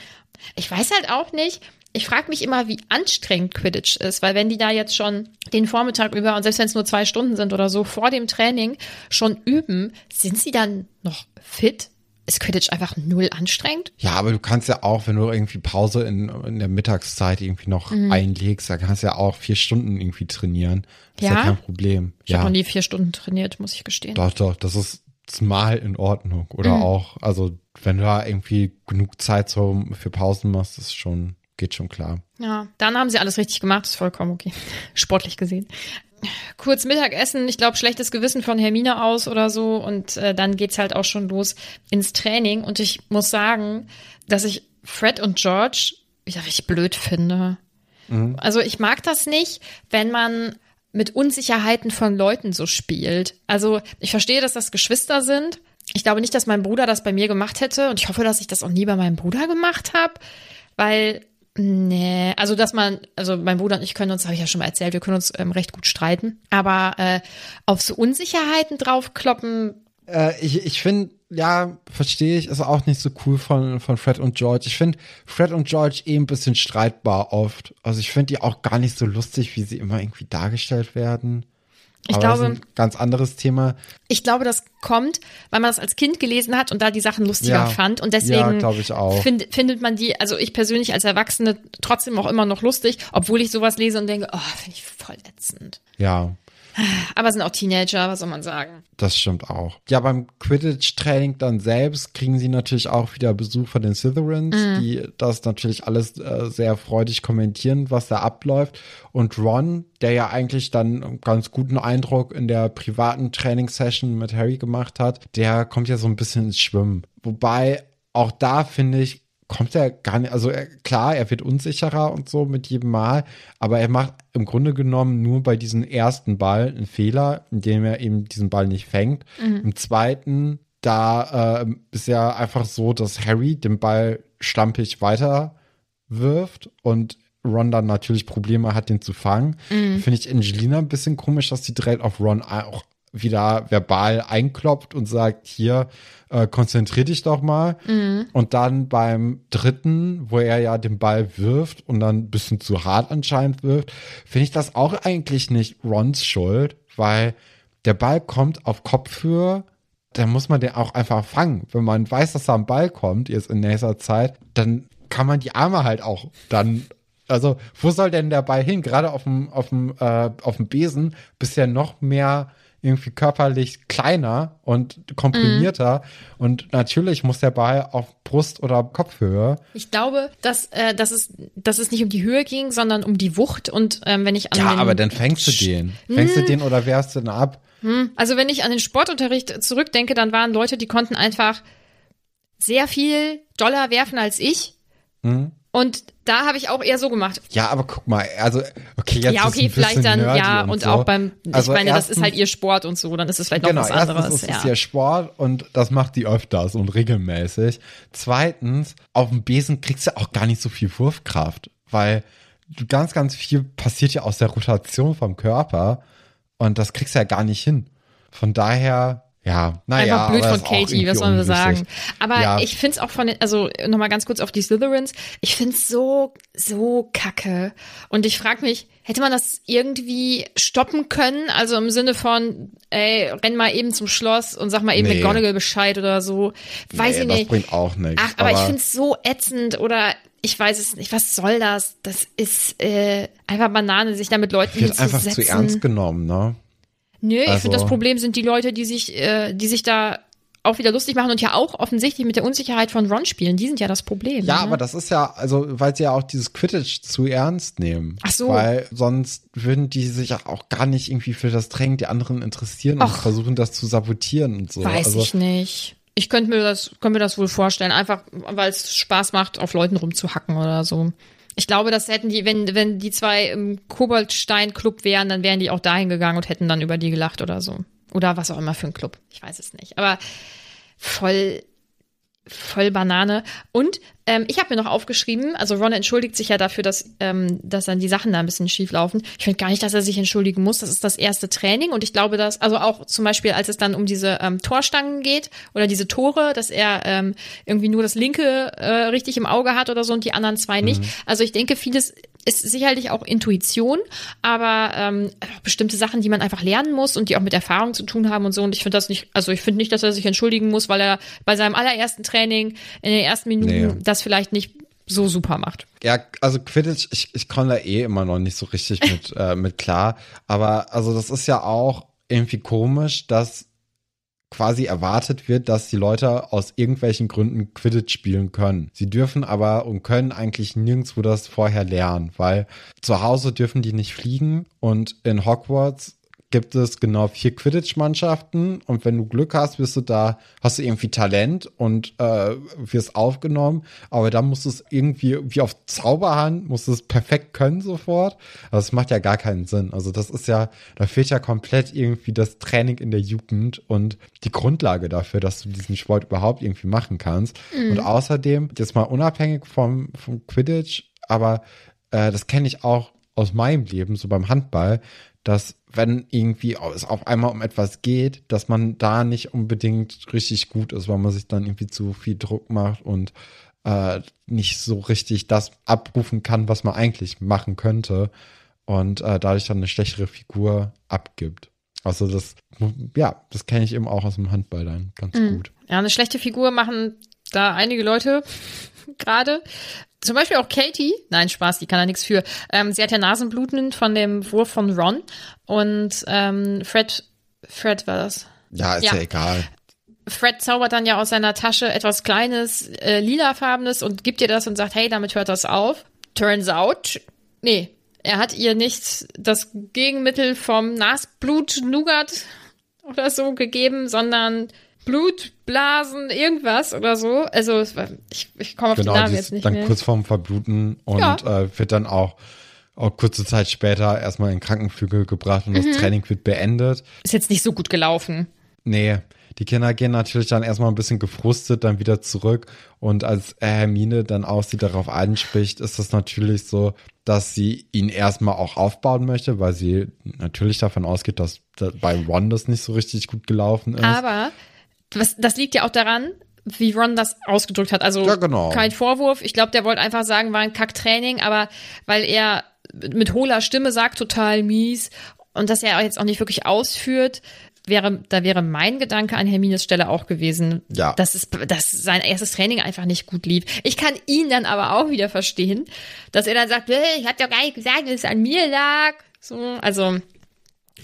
Ich weiß halt auch nicht, ich frage mich immer, wie anstrengend Quidditch ist, weil wenn die da jetzt schon den Vormittag über und selbst wenn es nur zwei Stunden sind oder so vor dem Training schon üben, sind sie dann noch fit? Ist Quidditch einfach null anstrengend? Ja, aber du kannst ja auch, wenn du irgendwie Pause in, in der Mittagszeit irgendwie noch Mhm. einlegst, da kannst du ja auch vier Stunden irgendwie trainieren. Das ist Ja? ja kein Problem. Ich ja, habe noch nie vier Stunden trainiert, muss ich gestehen. doch, doch, das ist mal in Ordnung. Oder Mhm. auch, also wenn du da irgendwie genug Zeit so für Pausen machst, ist schon, geht schon klar. Ja, dann haben sie alles richtig gemacht, ist vollkommen okay. [LAUGHS] Sportlich gesehen. Kurz Mittagessen, ich glaube, schlechtes Gewissen von Hermine aus oder so. Und äh, dann geht's halt auch schon los ins Training. Und ich muss sagen, dass ich Fred und George wieder richtig blöd finde. Also ich mag das nicht, wenn man mit Unsicherheiten von Leuten so spielt. Also ich verstehe, dass das Geschwister sind. Ich glaube nicht, dass mein Bruder das bei mir gemacht hätte. Und ich hoffe, dass ich das auch nie bei meinem Bruder gemacht habe. Weil Nee, also dass man, also mein Bruder und ich können uns, habe ich ja schon mal erzählt, wir können uns ähm, recht gut streiten. Aber äh, auf so Unsicherheiten draufkloppen, Äh, ich ich finde, ja, verstehe ich, ist auch nicht so cool von, von Fred und George. Ich finde Fred und George eh ein bisschen streitbar oft. Also ich finde die auch gar nicht so lustig, wie sie immer irgendwie dargestellt werden. Ich Aber glaube- das ist ein ganz anderes Thema. ich glaube, das kommt, weil man das als Kind gelesen hat und da die Sachen lustiger Ja. fand. Und Ja, deswegen auch. Find, findet man die, also ich persönlich als Erwachsene trotzdem auch immer noch lustig, obwohl ich sowas lese und denke, oh, finde ich voll ätzend. Ja, Aber es sind auch Teenager, was soll man sagen? das stimmt auch. Ja, beim Quidditch-Training dann selbst kriegen sie natürlich auch wieder Besuch von den Slytherins, die das natürlich alles äh, sehr freudig kommentieren, was da abläuft. Und Ron, der ja eigentlich dann einen ganz guten Eindruck in der privaten Trainingssession mit Harry gemacht hat, der kommt ja so ein bisschen ins Schwimmen. Wobei auch da finde ich, kommt er gar nicht, also er, klar, er wird unsicherer und so mit jedem Mal, aber er macht im Grunde genommen nur bei diesem ersten Ball einen Fehler, indem er eben diesen Ball nicht fängt. Im zweiten, da äh, ist ja einfach so, dass Harry den Ball schlampig weiter wirft und Ron dann natürlich Probleme hat, den zu fangen. Mhm. Finde ich Angelina ein bisschen komisch, dass sie direkt auf Ron auch wieder verbal einklopft und sagt, hier, äh, konzentrier dich doch mal. Mhm. Und dann beim dritten, wo er ja den Ball wirft und dann ein bisschen zu hart anscheinend wirft, finde ich das auch eigentlich nicht Rons Schuld, weil der Ball kommt auf Kopfhöhe, dann muss man den auch einfach fangen. Wenn man weiß, dass da ein Ball kommt, jetzt in nächster Zeit, dann kann man die Arme halt auch dann also, wo soll denn der Ball hin? Gerade auf dem, auf dem, äh, auf dem Besen bist ja noch mehr irgendwie körperlich kleiner und komprimierter. Und natürlich muss der Ball auf Brust- oder Kopfhöhe. Ich glaube, dass, äh, dass, es, dass es nicht um die Höhe ging, sondern um die Wucht. Und ähm, wenn ich an Ja, aber dann fängst du den. Fängst du den oder wehrst du den ab? Also wenn ich an den Sportunterricht zurückdenke, dann waren Leute, die konnten einfach sehr viel doller werfen als ich. Mhm. Und da habe ich auch eher so gemacht. Ja, aber guck mal, also, okay, jetzt ja, ist okay, ein vielleicht dann, ja, und, so. auch beim, ich Also meine, das ist erstens- halt ihr Sport und so, dann ist es vielleicht noch genau, was erstens anderes. ist es ja. ihr Sport und das macht die öfters und regelmäßig. Zweitens, auf dem Besen kriegst du auch gar nicht so viel Wurfkraft, weil ganz, ganz viel passiert ja aus der Rotation vom Körper und das kriegst du ja gar nicht hin. Von daher, ja, naja. Einfach blöd aber von Katie, was sollen wir sagen. Aber Ja. ich find's auch von, den- also nochmal ganz kurz auf die Slytherins, ich find's so, so kacke. Und ich frag mich, hätte man das irgendwie stoppen können? Also im Sinne von, ey, renn mal eben zum Schloss und sag mal eben Nee. McGonagall Bescheid oder so. Weiß Nee, ich das nicht. bringt auch nichts. Ach, aber, ich find's so ätzend oder ich weiß es nicht. Was soll das? Das ist äh, einfach Banane, sich da mit Leuten wird einfach zu ernst genommen, ne? Nö, ich Also- finde, das Problem sind die Leute, die sich, äh, die sich da auch wieder lustig machen und ja auch offensichtlich mit der Unsicherheit von Ron spielen. Die sind ja das Problem. Ja, ne? aber das ist ja, also, weil sie ja auch dieses Quidditch zu ernst nehmen. Ach so. Weil sonst würden die sich auch gar nicht irgendwie für das Training der anderen interessieren und Ach. versuchen, das zu sabotieren und so. Weiß also, ich nicht. Ich könnte mir das, könnte mir das wohl vorstellen, einfach weil es Spaß macht, auf Leuten rumzuhacken oder so. Ich glaube, das hätten die, wenn, wenn die zwei im Koboldstein-Club wären, dann wären die auch dahin gegangen und hätten dann über die gelacht oder so. Oder was auch immer für ein Club. Ich weiß es nicht. Aber voll, voll Banane. Und ähm, ich habe mir noch aufgeschrieben, also Ron entschuldigt sich ja dafür, dass, ähm, dass dann die Sachen da ein bisschen schief laufen. Ich finde gar nicht, dass er sich entschuldigen muss. Das ist das erste Training und ich glaube, dass, also auch zum Beispiel, als es dann um diese ähm, Torstangen geht oder diese Tore, dass er ähm, irgendwie nur das linke äh, richtig im Auge hat oder so und die anderen zwei nicht. Also ich denke, vieles ist sicherlich auch Intuition, aber ähm, bestimmte Sachen, die man einfach lernen muss und die auch mit Erfahrung zu tun haben und so. Und ich finde das nicht, also ich finde nicht, dass er sich entschuldigen muss, weil er bei seinem allerersten Training in den ersten Minuten Nee. das vielleicht nicht so super macht. ja, also Quidditch, ich, ich komme da eh immer noch nicht so richtig mit, [LAUGHS] äh, mit klar. Aber also das ist ja auch irgendwie komisch, dass quasi erwartet wird, dass die Leute aus irgendwelchen Gründen Quidditch spielen können. Sie dürfen aber und können eigentlich nirgendwo das vorher lernen, weil zu Hause dürfen die nicht fliegen und in Hogwarts gibt es genau vier Quidditch-Mannschaften und wenn du Glück hast, wirst du da, hast du irgendwie Talent und äh, wirst aufgenommen, aber dann musst du es irgendwie wie auf Zauberhand, musst du es perfekt können sofort. Also das macht ja gar keinen Sinn. Also das ist ja, da fehlt ja komplett irgendwie das Training in der Jugend und die Grundlage dafür, dass du diesen Sport überhaupt irgendwie machen kannst. Und außerdem, jetzt mal unabhängig vom, vom Quidditch, aber äh, das kenne ich auch aus meinem Leben, so beim Handball, dass wenn irgendwie es auf einmal um etwas geht, dass man da nicht unbedingt richtig gut ist, weil man sich dann irgendwie zu viel Druck macht und äh, nicht so richtig das abrufen kann, was man eigentlich machen könnte und äh, dadurch dann eine schlechtere Figur abgibt. Also das, ja, das kenne ich eben auch aus dem Handball dann ganz gut. Ja, eine schlechte Figur machen da einige Leute [LAUGHS] gerade. Zum Beispiel auch Katie. Nein, Spaß, die kann da nichts für. Ähm, sie hat ja Nasenbluten von dem Wurf von Ron. Und ähm, Fred, Fred war das. Ja, ist ja, Ja. egal. Fred zaubert dann ja aus seiner Tasche etwas Kleines, äh, lilafarbenes und gibt ihr das und sagt, hey, damit hört das auf. Turns out, nee, er hat ihr nicht das Gegenmittel vom Nasblut Nougat oder so gegeben, sondern Blut, Blasen, irgendwas oder so. Also war, ich, ich komme auf Genau, den Namen jetzt nicht dann mehr. kurz vorm Verbluten und Ja. äh, wird dann auch, auch kurze Zeit später erstmal in Krankenflügel gebracht und Mhm. das Training wird beendet. Ist jetzt nicht so gut gelaufen. Nee, Die Kinder gehen natürlich dann erstmal ein bisschen gefrustet dann wieder zurück. Und als Hermine dann auch sie darauf anspricht, ist es natürlich so, dass sie ihn erstmal auch aufbauen möchte, weil sie natürlich davon ausgeht, dass bei Ron das nicht so richtig gut gelaufen ist. Aber was, das liegt ja auch daran, wie Ron das ausgedrückt hat. Also Ja, genau. kein Vorwurf. Ich glaube, der wollte einfach sagen, war ein Kacktraining, aber weil er mit hohler Stimme sagt, total mies und dass er jetzt auch nicht wirklich ausführt, wäre, da wäre mein Gedanke an Hermines Stelle auch gewesen, Ja. dass, es, dass sein erstes Training einfach nicht gut lief. Ich kann ihn dann aber auch wieder verstehen, dass er dann sagt, "Äh, ich hab doch gar nicht gesagt, dass es an mir lag. So, also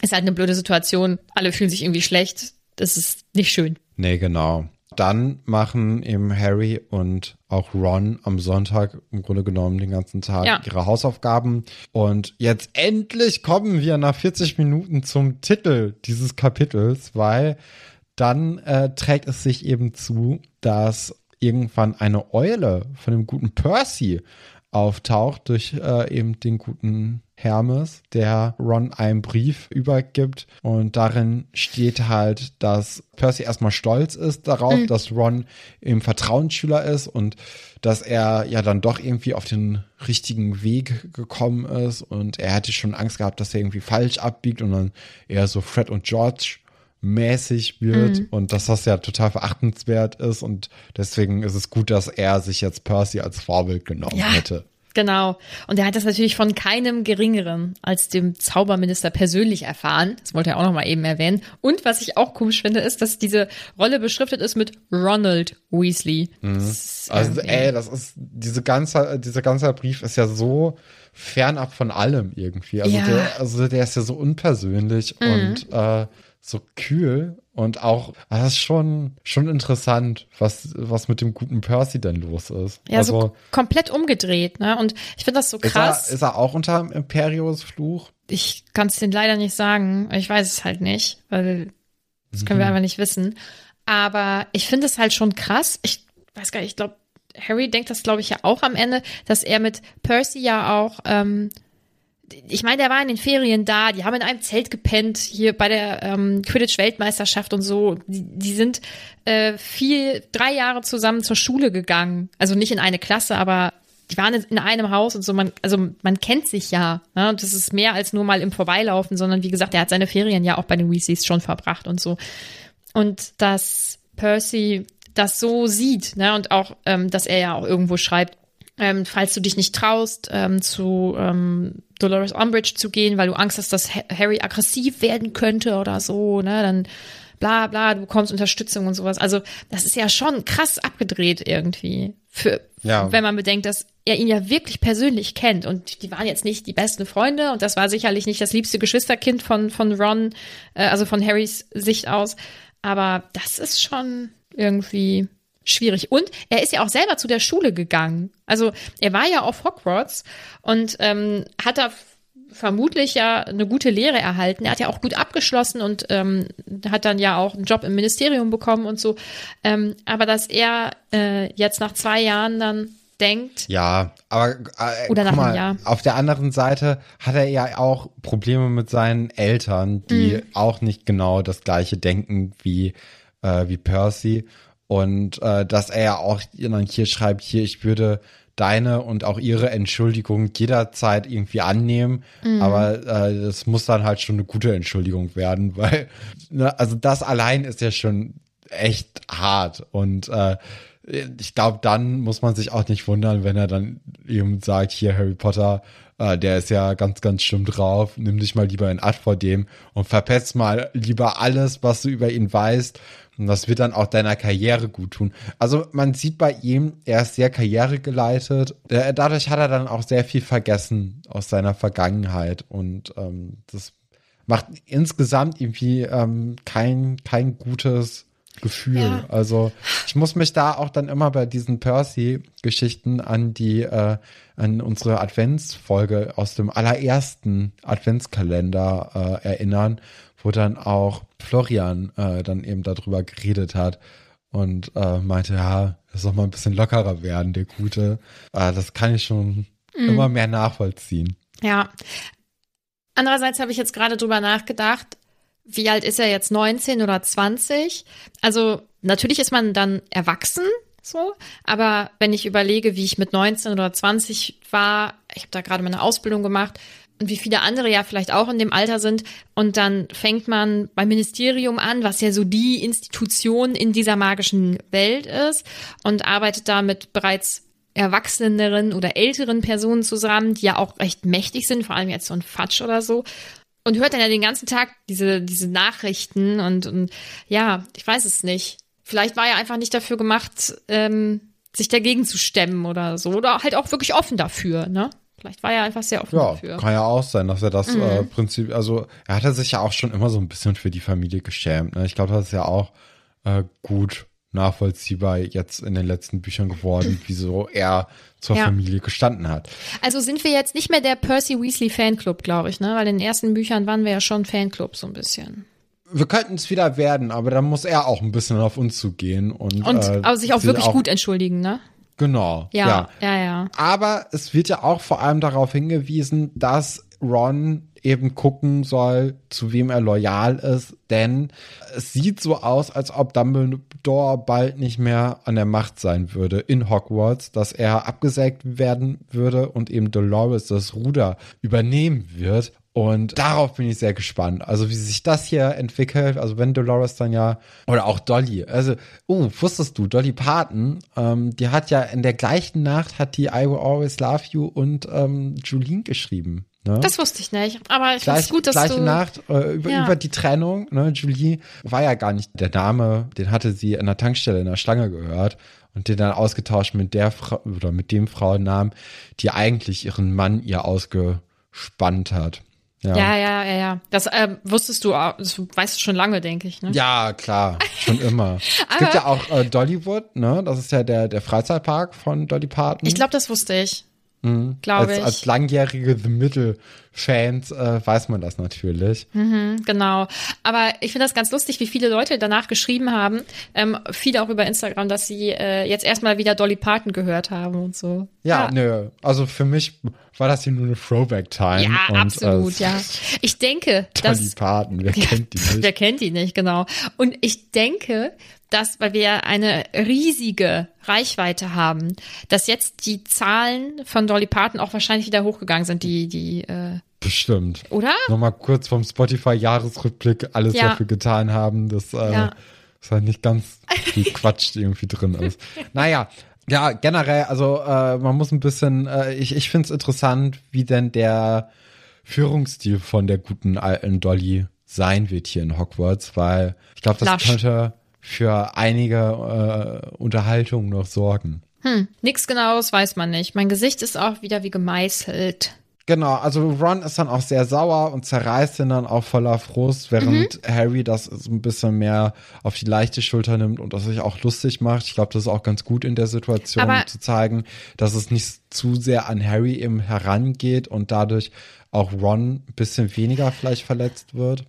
ist halt eine blöde Situation. Alle fühlen sich irgendwie schlecht. Das ist nicht schön. Nee, genau. Dann machen eben Harry und auch Ron am Sonntag im Grunde genommen den ganzen Tag Ja. ihre Hausaufgaben. Und jetzt endlich kommen wir nach 40 Minuten zum Titel dieses Kapitels, weil dann äh, trägt es sich eben zu, dass irgendwann eine Eule von dem guten Percy auftaucht durch äh, eben den guten Hermes, der Ron einen Brief übergibt und darin steht halt, dass Percy erstmal stolz ist darauf, dass Ron eben Vertrauensschüler ist und dass er ja dann doch irgendwie auf den richtigen Weg gekommen ist und er hätte schon Angst gehabt, dass er irgendwie falsch abbiegt und dann eher so Fred und George mäßig wird und dass das ja total verachtenswert ist und deswegen ist es gut, dass er sich jetzt Percy als Vorbild genommen Ja. hätte. Genau. Und er hat das natürlich von keinem geringeren als dem Zauberminister persönlich erfahren. Das wollte er auch noch mal eben erwähnen. Und was ich auch komisch finde, ist, dass diese Rolle beschriftet ist mit Ronald Weasley. Ist Also, ey, das ist, diese ganze, dieser ganze Brief ist ja so fernab von allem irgendwie. Also, Ja. Mhm. der, also der ist ja so unpersönlich und äh, so kühl und auch, das ist schon, schon interessant, was, was mit dem guten Percy denn los ist. ja, also, so komplett umgedreht, ne? Und ich finde das so ist er, krass. ist er auch unter dem Imperius Fluch? ich kann es dir leider nicht sagen. Ich weiß es halt nicht, weil das können wir einfach nicht wissen. Aber ich finde es halt schon krass. Ich weiß gar nicht, ich glaube, Harry denkt das, glaube ich, ja auch am Ende, dass er mit Percy ja auch, ähm, ich meine, der war in den Ferien da, die haben in einem Zelt gepennt, hier bei der ähm, Quidditch-Weltmeisterschaft und so. Die, die sind äh, viel, drei Jahre zusammen zur Schule gegangen. Also nicht in eine Klasse, aber die waren in einem Haus und so. Man, also man kennt sich ja. Ne? Und das ist mehr als nur mal im Vorbeilaufen, sondern wie gesagt, er hat seine Ferien ja auch bei den Weasleys schon verbracht und so. Und dass Percy das so sieht, ne, und auch, ähm, dass er ja auch irgendwo schreibt, ähm, falls du dich nicht traust, ähm, zu ähm, Dolores Umbridge zu gehen, weil du Angst hast, dass Ha- Harry aggressiv werden könnte oder so, ne, dann bla bla, du bekommst Unterstützung und sowas. Also das ist ja schon krass abgedreht irgendwie. Für, Ja. wenn man bedenkt, dass er ihn ja wirklich persönlich kennt und die waren jetzt nicht die besten Freunde und das war sicherlich nicht das liebste Geschwisterkind von, von Ron, äh, also von Harrys Sicht aus. Aber das ist schon irgendwie schwierig. Und er ist ja auch selber zu der Schule gegangen. Also er war ja auf Hogwarts und ähm, hat da vermutlich ja eine gute Lehre erhalten. Er hat ja auch gut abgeschlossen und ähm, hat dann ja auch einen Job im Ministerium bekommen und so. Ähm, aber dass er äh, jetzt nach zwei Jahren dann denkt, Ja, aber äh, Oder nach guck einem mal, Jahr. auf der anderen Seite hat er ja auch Probleme mit seinen Eltern, die Mhm. auch nicht genau das gleiche denken wie, äh, wie Percy. Und äh, dass er ja auch dann hier schreibt, hier, ich würde deine und auch ihre Entschuldigung jederzeit irgendwie annehmen, Mhm. aber äh, das muss dann halt schon eine gute Entschuldigung werden, [LAUGHS] weil, ne, also das allein ist ja schon echt hart und äh, ich glaube, dann muss man sich auch nicht wundern, wenn er dann eben sagt, hier Harry Potter, äh, der ist ja ganz, ganz schlimm drauf, nimm dich mal lieber in Acht vor dem und verpetz mal lieber alles, was du über ihn weißt. Und das wird dann auch deiner Karriere gut tun. Also man sieht bei ihm, er ist sehr karrieregeleitet. Äh, Dadurch hat er dann auch sehr viel vergessen aus seiner Vergangenheit. Und ähm, das macht insgesamt irgendwie ähm, kein, kein gutes Gefühl. Ja. Also ich muss mich da auch dann immer bei diesen Percy-Geschichten an die, äh, an unsere Adventsfolge aus dem allerersten Adventskalender äh, erinnern, wo dann auch Florian äh, dann eben darüber geredet hat und äh, meinte, ja, das soll mal ein bisschen lockerer werden, der Gute. Äh, das kann ich schon immer mehr nachvollziehen. ja. Andererseits habe ich jetzt gerade drüber nachgedacht, wie alt ist er jetzt? 19 oder 20? Also natürlich ist man dann erwachsen, so, aber wenn ich überlege, wie ich mit 19 oder 20 war, ich habe da gerade meine Ausbildung gemacht und wie viele andere ja vielleicht auch in dem Alter sind und dann fängt man beim Ministerium an, was ja so die Institution in dieser magischen Welt ist und arbeitet da mit bereits erwachseneren oder älteren Personen zusammen, die ja auch recht mächtig sind, vor allem jetzt so ein Fatsch oder so und hört dann ja den ganzen Tag diese, diese Nachrichten und, und ja, ich weiß es nicht. Vielleicht war er einfach nicht dafür gemacht, ähm, sich dagegen zu stemmen oder so. Oder halt auch wirklich offen dafür, ne? Vielleicht war er einfach sehr offen Ja, dafür. kann ja auch sein, dass er das Mhm. äh, Prinzip, also er hatte sich ja auch schon immer so ein bisschen für die Familie geschämt. Ne? Ich glaube, das ist ja auch äh, gut nachvollziehbar jetzt in den letzten Büchern geworden, [LAUGHS] wieso er zur Ja. Familie gestanden hat. Also sind wir jetzt nicht mehr der Percy Weasley Fanclub, glaube ich, ne? Weil in den ersten Büchern waren wir ja schon Fanclub so ein bisschen. Wir könnten es wieder werden, aber dann muss er auch ein bisschen auf uns zugehen und, Und äh, also sich auch wirklich gut entschuldigen, ne? Genau. Ja, ja, ja. Aber es wird ja auch vor allem darauf hingewiesen, dass Ron eben gucken soll, zu wem er loyal ist, denn es sieht so aus, als ob Dumbledore bald nicht mehr an der Macht sein würde in Hogwarts, dass er abgesägt werden würde und eben Dolores das Ruder übernehmen wird. Und darauf bin ich sehr gespannt. Also wie sich das hier entwickelt, also wenn Dolores dann ja, oder auch Dolly, also, oh, wusstest du, Dolly Parton, ähm, die hat ja in der gleichen Nacht hat die I Will Always Love You und ähm, Julien geschrieben. Ne? Das wusste ich nicht. Aber ich finde es gut, dass gleiche du. Nacht äh, über, Ja. über die Trennung. Ne? Julie war ja gar nicht der Name, den hatte sie in der Tankstelle in der Schlange gehört und den dann ausgetauscht mit der Frau oder mit dem Frauennamen, die eigentlich ihren Mann ihr ausgespannt hat. Ja, Ja, ja, ja, ja. Das ähm, wusstest du, auch- das weißt du schon lange, denke ich, ne? Ja, klar, schon immer. [LAUGHS] es gibt ja auch äh, Dollywood, ne? Das ist ja der, der Freizeitpark von Dolly Parton. Ich glaube, das wusste ich. Glaube Mhm. als, ich. als langjährige The Middle-Fans äh, weiß man das natürlich. Genau. Aber ich finde das ganz lustig, wie viele Leute danach geschrieben haben, ähm, viele auch über Instagram, dass sie äh, jetzt erstmal wieder Dolly Parton gehört haben und so. Ja, nö. Also für mich war das hier nur eine Throwback-Time. Ja, und, absolut, äh, ja. Ich denke, Dolly dass Parton, wer [LAUGHS] kennt die nicht? Wer kennt die nicht, genau. Und ich denke, dass, weil wir eine riesige Reichweite haben, dass jetzt die Zahlen von Dolly Parton auch wahrscheinlich wieder hochgegangen sind, die, die, äh, Bestimmt. oder? Nochmal kurz vom Spotify-Jahresrückblick alles Ja. dafür getan haben, dass, äh, Ja. dass halt nicht ganz viel Quatsch irgendwie drin ist. [LAUGHS] Naja, ja, generell, also äh, man muss ein bisschen, äh, ich, ich finde es interessant, wie denn der Führungsstil von der guten alten Dolly sein wird hier in Hogwarts, weil ich glaube, das Lasch. könnte für einige äh, Unterhaltung noch sorgen. Hm, nix genaues weiß man nicht. Mein Gesicht ist auch wieder wie gemeißelt. Genau, also Ron ist dann auch sehr sauer und zerreißt ihn dann auch voller Frust, während Mhm. Harry das so ein bisschen mehr auf die leichte Schulter nimmt und das sich auch lustig macht. Ich glaube, das ist auch ganz gut in der Situation Aber- zu zeigen, dass es nicht zu sehr an Harry eben herangeht und dadurch auch Ron ein bisschen weniger vielleicht verletzt wird.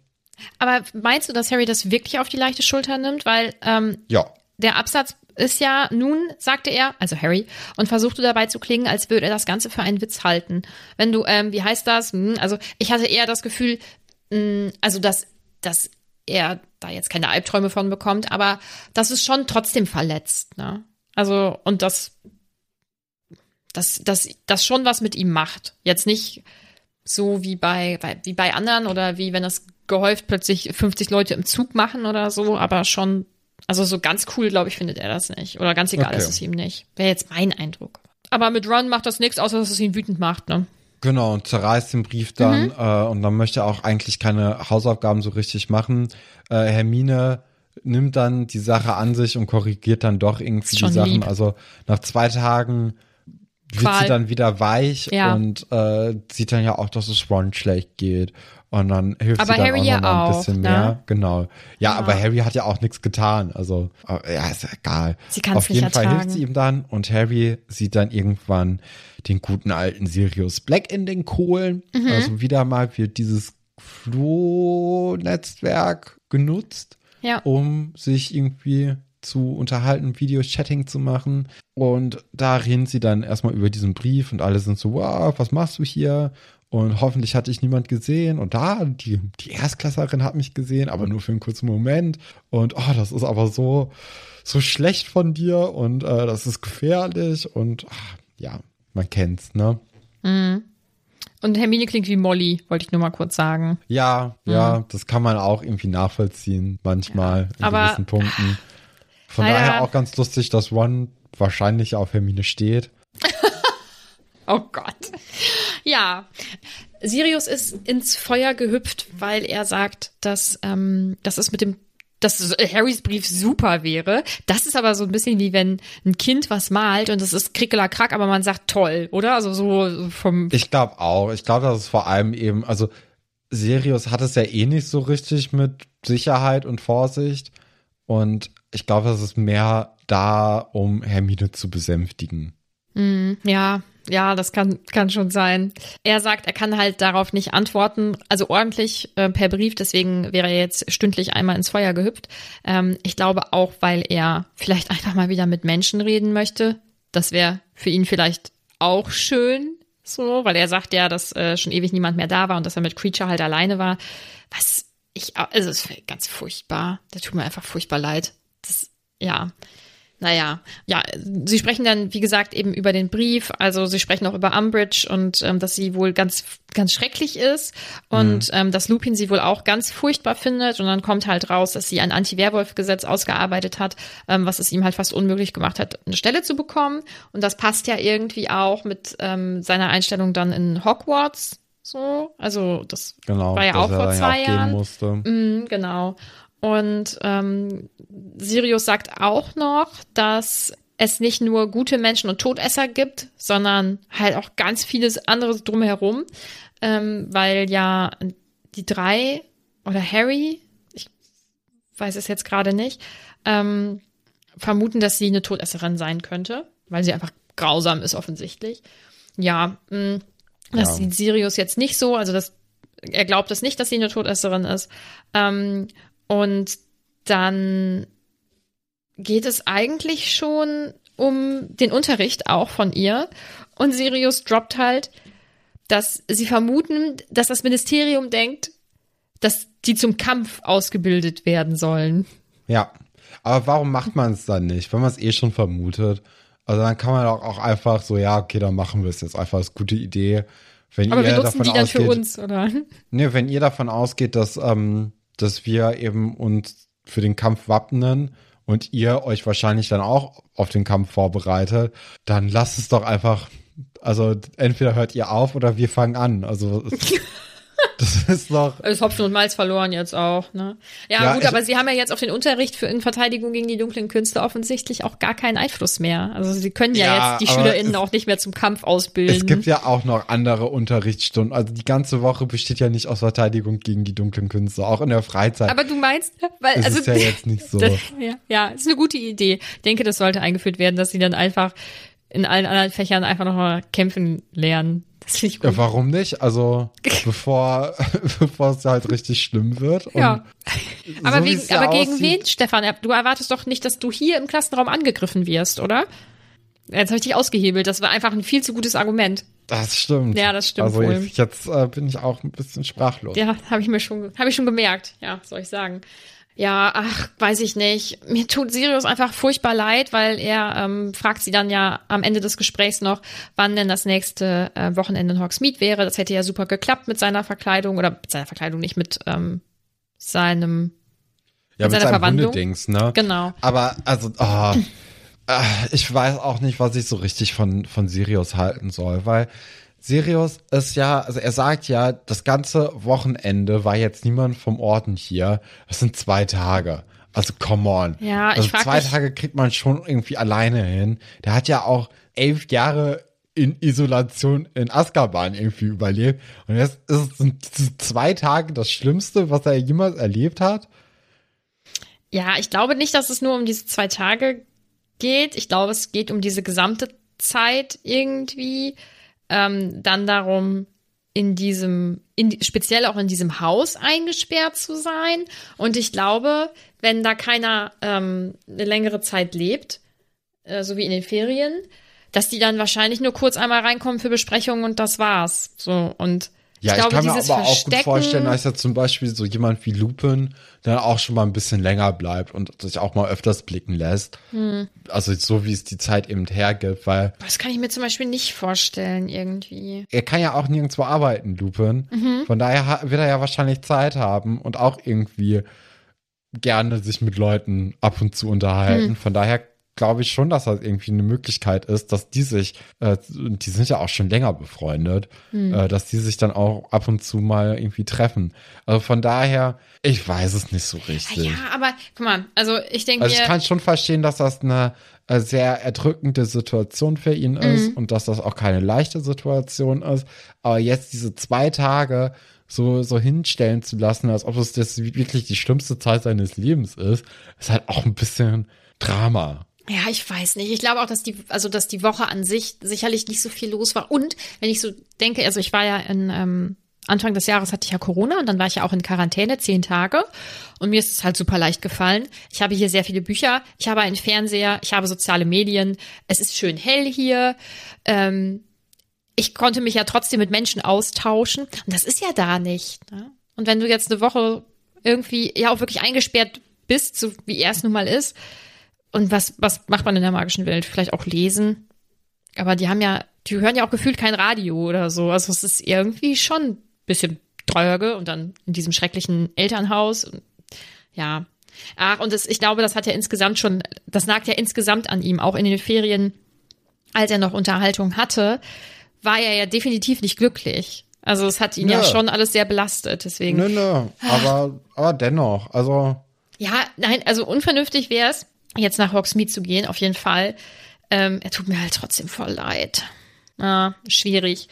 Aber meinst du, dass Harry das wirklich auf die leichte Schulter nimmt? Weil ähm, Ja, der Absatz ist ja nun, sagte er, also Harry, und versuchte dabei zu klingen, als würde er das Ganze für einen Witz halten. Wenn du, ähm, wie heißt das? Hm, Also ich hatte eher das Gefühl, mh, also dass, dass er da jetzt keine Albträume von bekommt, aber das ist schon trotzdem verletzt, ne? Also, und das, das, das, das schon was mit ihm macht. Jetzt nicht so wie bei, bei, wie bei anderen oder wie wenn das gehäuft plötzlich 50 Leute im Zug machen oder so, aber schon, also so ganz cool, glaube ich, findet er das nicht. Oder ganz egal Okay. ist es ihm nicht. Wäre jetzt mein Eindruck. Aber mit Ron macht das nichts, außer dass es ihn wütend macht, ne? Genau, und zerreißt den Brief dann Mhm. äh, und dann möchte er auch eigentlich keine Hausaufgaben so richtig machen. Äh, Hermine nimmt dann die Sache an sich und korrigiert dann doch irgendwie die Sachen. lieb. Also nach zwei Tagen wird Qual. sie dann wieder weich Ja. und äh, sieht dann ja auch, dass es Ron schlecht geht. Und dann hilft Aber sie dann Harry auch ja noch ein auch, bisschen ne? mehr. Genau. Ja, Ja. aber Harry hat ja auch nichts getan. Also, äh, ja, ist ja egal. Sie kann's Auf nicht jeden Fall ertragen. hilft sie ihm dann und Harry sieht dann irgendwann den guten alten Sirius Black in den Kohlen. Mhm. Also wieder mal wird dieses Flo-Netzwerk genutzt, Ja. um sich irgendwie zu unterhalten, Videochatting zu machen. Und da reden sie dann erstmal über diesen Brief und alle sind so, wow, was machst du hier? Und hoffentlich hatte ich niemand gesehen und da, die, die Erstklässerin hat mich gesehen, aber nur für einen kurzen Moment und oh, das ist aber so, so schlecht von dir und äh, das ist gefährlich und ach, ja, man kennt's, ne? Mhm. Und Hermine klingt wie Molly, wollte ich nur mal kurz sagen. Ja, ja, das kann man auch irgendwie nachvollziehen, manchmal in aber- gewissen Punkten. Von Leider- daher auch ganz lustig, dass Ron wahrscheinlich auf Hermine steht. [LAUGHS] Oh Gott. Ja. Sirius ist ins Feuer gehüpft, weil er sagt, dass, ähm, dass es mit dem dass Harrys Brief super wäre. Das ist aber so ein bisschen wie wenn ein Kind was malt und es ist krickeler krack, aber man sagt toll, oder? Also so vom Ich glaube auch. Ich glaube, dass es vor allem eben, also Sirius hat es ja eh nicht so richtig mit Sicherheit und Vorsicht. Und ich glaube, das ist mehr da, um Hermine zu besänftigen. Ja, ja, das kann, kann schon sein. Er sagt, er kann halt darauf nicht antworten, also ordentlich äh, per Brief, deswegen wäre er jetzt stündlich einmal ins Feuer gehüpft. Ähm, ich glaube auch, weil er vielleicht [LAUGHS] einfach mal wieder mit Menschen reden möchte. Das wäre für ihn vielleicht auch schön, so, weil er sagt ja, dass äh, schon ewig niemand mehr da war und dass er mit Creature halt alleine war. Was ich, also es wäre ganz furchtbar. Der tut mir einfach furchtbar leid. Das, ja. Naja, ja, sie sprechen dann, wie gesagt, eben über den Brief. Also sie sprechen auch über Umbridge und ähm, dass sie wohl ganz, ganz schrecklich ist und ähm, dass Lupin sie wohl auch ganz furchtbar findet. Und dann kommt halt raus, dass sie ein Anti-Werwolf-Gesetz ausgearbeitet hat, ähm, was es ihm halt fast unmöglich gemacht hat, eine Stelle zu bekommen. Und das passt ja irgendwie auch mit ähm, seiner Einstellung dann in Hogwarts. So, also das Genau. war ja auch vor zwei ja auch Jahren. Mhm, genau. Und ähm, Sirius sagt auch noch, dass es nicht nur gute Menschen und Todesser gibt, sondern halt auch ganz vieles anderes drumherum, ähm, weil ja die drei oder Harry, ich weiß es jetzt gerade nicht, ähm, vermuten, dass sie eine Todesserin sein könnte, weil sie einfach grausam ist offensichtlich. Ja, mh, das Ja. sieht Sirius jetzt nicht so, also das, er glaubt es nicht, dass sie eine Todesserin ist. Ähm, und dann geht es eigentlich schon um den Unterricht auch von ihr. Und Sirius droppt halt, dass sie vermuten, dass das Ministerium denkt, dass die zum Kampf ausgebildet werden sollen. Ja. Aber warum macht man es dann nicht, wenn man es eh schon vermutet? Also dann kann man auch, auch einfach so, ja, okay, dann machen wir es jetzt einfach, das ist eine gute Idee. Wenn Aber ihr wir nutzen davon die dann für ausgeht, uns, oder? Nee, wenn ihr davon ausgeht, dass, ähm, dass wir eben uns für den Kampf wappnen und ihr euch wahrscheinlich dann auch auf den Kampf vorbereitet, dann lasst es doch einfach, also entweder hört ihr auf oder wir fangen an. Also [LAUGHS] das ist doch, Ist Hopfen und Malz verloren jetzt auch, ne? Ja, Ja, gut, aber sie haben ja jetzt auf den Unterricht für in Verteidigung gegen die dunklen Künste offensichtlich auch gar keinen Einfluss mehr. Also sie können ja, Ja, jetzt die SchülerInnen auch nicht mehr zum Kampf ausbilden. es gibt ja auch noch andere Unterrichtsstunden. Also die ganze Woche besteht ja nicht aus Verteidigung gegen die dunklen Künste, auch in der Freizeit. aber du meinst, weil, ist also, es ja jetzt nicht so. [LAUGHS] Das, ja, ja, ist eine gute Idee. Ich denke, das sollte eingeführt werden, dass sie dann einfach in allen anderen Fächern einfach noch mal kämpfen lernen. Das finde ich gut. Ja, warum nicht? Also [LAUGHS] bevor, [LAUGHS] bevor es halt richtig schlimm wird. Ja. Aber, so wegen, aber gegen aussieht- wen, Stefan? Du erwartest doch nicht, dass du hier im Klassenraum angegriffen wirst, oder? Jetzt habe ich dich ausgehebelt. Das war einfach ein viel zu gutes Argument. Das stimmt. Ja, das stimmt Also ich, jetzt äh, bin ich auch ein bisschen sprachlos. Ja, habe ich mir schon, habe ich schon gemerkt. Ja, soll ich sagen? Ja, ach, weiß ich nicht. Mir tut Sirius einfach furchtbar leid, weil er ähm, fragt sie dann ja am Ende des Gesprächs noch, wann denn das nächste äh, Wochenende in Hogsmeade wäre. Das hätte ja super geklappt mit seiner Verkleidung oder mit seiner Verkleidung nicht mit ähm, seinem ja, mit seiner seinem Verwandlung. Hundedings, ne? Genau. Aber also, oh, äh, ich weiß auch nicht, was ich so richtig von, von Sirius halten soll, weil Sirius ist ja, also er sagt ja, das ganze Wochenende war jetzt niemand vom Orden hier. Das sind zwei Tage. Also come on. Ja, ich also frag zwei mich- Tage kriegt man schon irgendwie alleine hin. Der hat ja auch elf Jahre in Isolation in Azkaban irgendwie überlebt. Und jetzt ist es sind diese zwei Tage das Schlimmste, was er jemals erlebt hat. Ja, ich glaube nicht, dass es nur um diese zwei Tage geht. Ich glaube, es geht um diese gesamte Zeit irgendwie. Ähm, dann darum, in diesem, in, speziell auch in diesem Haus eingesperrt zu sein. Und ich glaube, wenn da keiner ähm, eine längere Zeit lebt, äh, so wie in den Ferien, dass die dann wahrscheinlich nur kurz einmal reinkommen für Besprechungen und das war's. So und Ja, ich, glaube, kann mir aber auch gut vorstellen, dass ja zum Beispiel so jemand wie Lupin dann auch schon mal ein bisschen länger bleibt und sich auch mal öfters blicken lässt. Hm. Also so wie es die Zeit eben hergibt, weil Das kann ich mir zum Beispiel nicht vorstellen, irgendwie. er kann ja auch nirgendwo arbeiten, Lupin. Mhm. Von daher wird er ja wahrscheinlich Zeit haben und auch irgendwie gerne sich mit Leuten ab und zu unterhalten. Hm. Von daher glaube ich schon, dass das irgendwie eine Möglichkeit ist, dass die sich, äh, die sind ja auch schon länger befreundet, Hm. äh, dass die sich dann auch ab und zu mal irgendwie treffen. Also von daher, ich weiß es nicht so richtig. Ja, aber guck mal, also ich denke Also ich kann schon verstehen, dass das eine äh, sehr erdrückende Situation für ihn ist Mhm. und dass das auch keine leichte Situation ist. Aber jetzt diese zwei Tage so, so hinstellen zu lassen, als ob es das wirklich die schlimmste Zeit seines Lebens ist, ist halt auch ein bisschen Drama. Ja, ich weiß nicht. Ich glaube auch, dass die, also dass die Woche an sich sicherlich nicht so viel los war. Und wenn ich so denke, also ich war ja in ähm, Anfang des Jahres hatte ich ja Corona und dann war ich ja auch in Quarantäne, zehn Tage. Und mir ist es halt super leicht gefallen. Ich habe hier sehr viele Bücher, ich habe einen Fernseher, ich habe soziale Medien. Es ist schön hell hier. Ähm, ich konnte mich ja trotzdem mit Menschen austauschen. Und das ist ja da nicht. Ne? Und wenn du jetzt eine Woche irgendwie ja auch wirklich eingesperrt bist, so wie er es nun mal ist, und was, was macht man in der magischen Welt? Vielleicht auch lesen. Aber die haben ja, die hören ja auch gefühlt kein Radio oder so. Also es ist irgendwie schon ein bisschen dröge und dann in diesem schrecklichen Elternhaus. Ja. Ach, und das, ich glaube, das hat ja insgesamt schon, das nagt ja insgesamt an ihm, auch in den Ferien, als er noch Unterhaltung hatte, war er ja definitiv nicht glücklich. Also es hat ihn ja Nö. schon alles sehr belastet. Deswegen. Nö, nö, aber, aber dennoch, also Ja, nein, also unvernünftig wäre es, jetzt nach Hogsmeade zu gehen, auf jeden Fall. Ähm, er tut mir halt trotzdem voll leid. Ja, schwierig.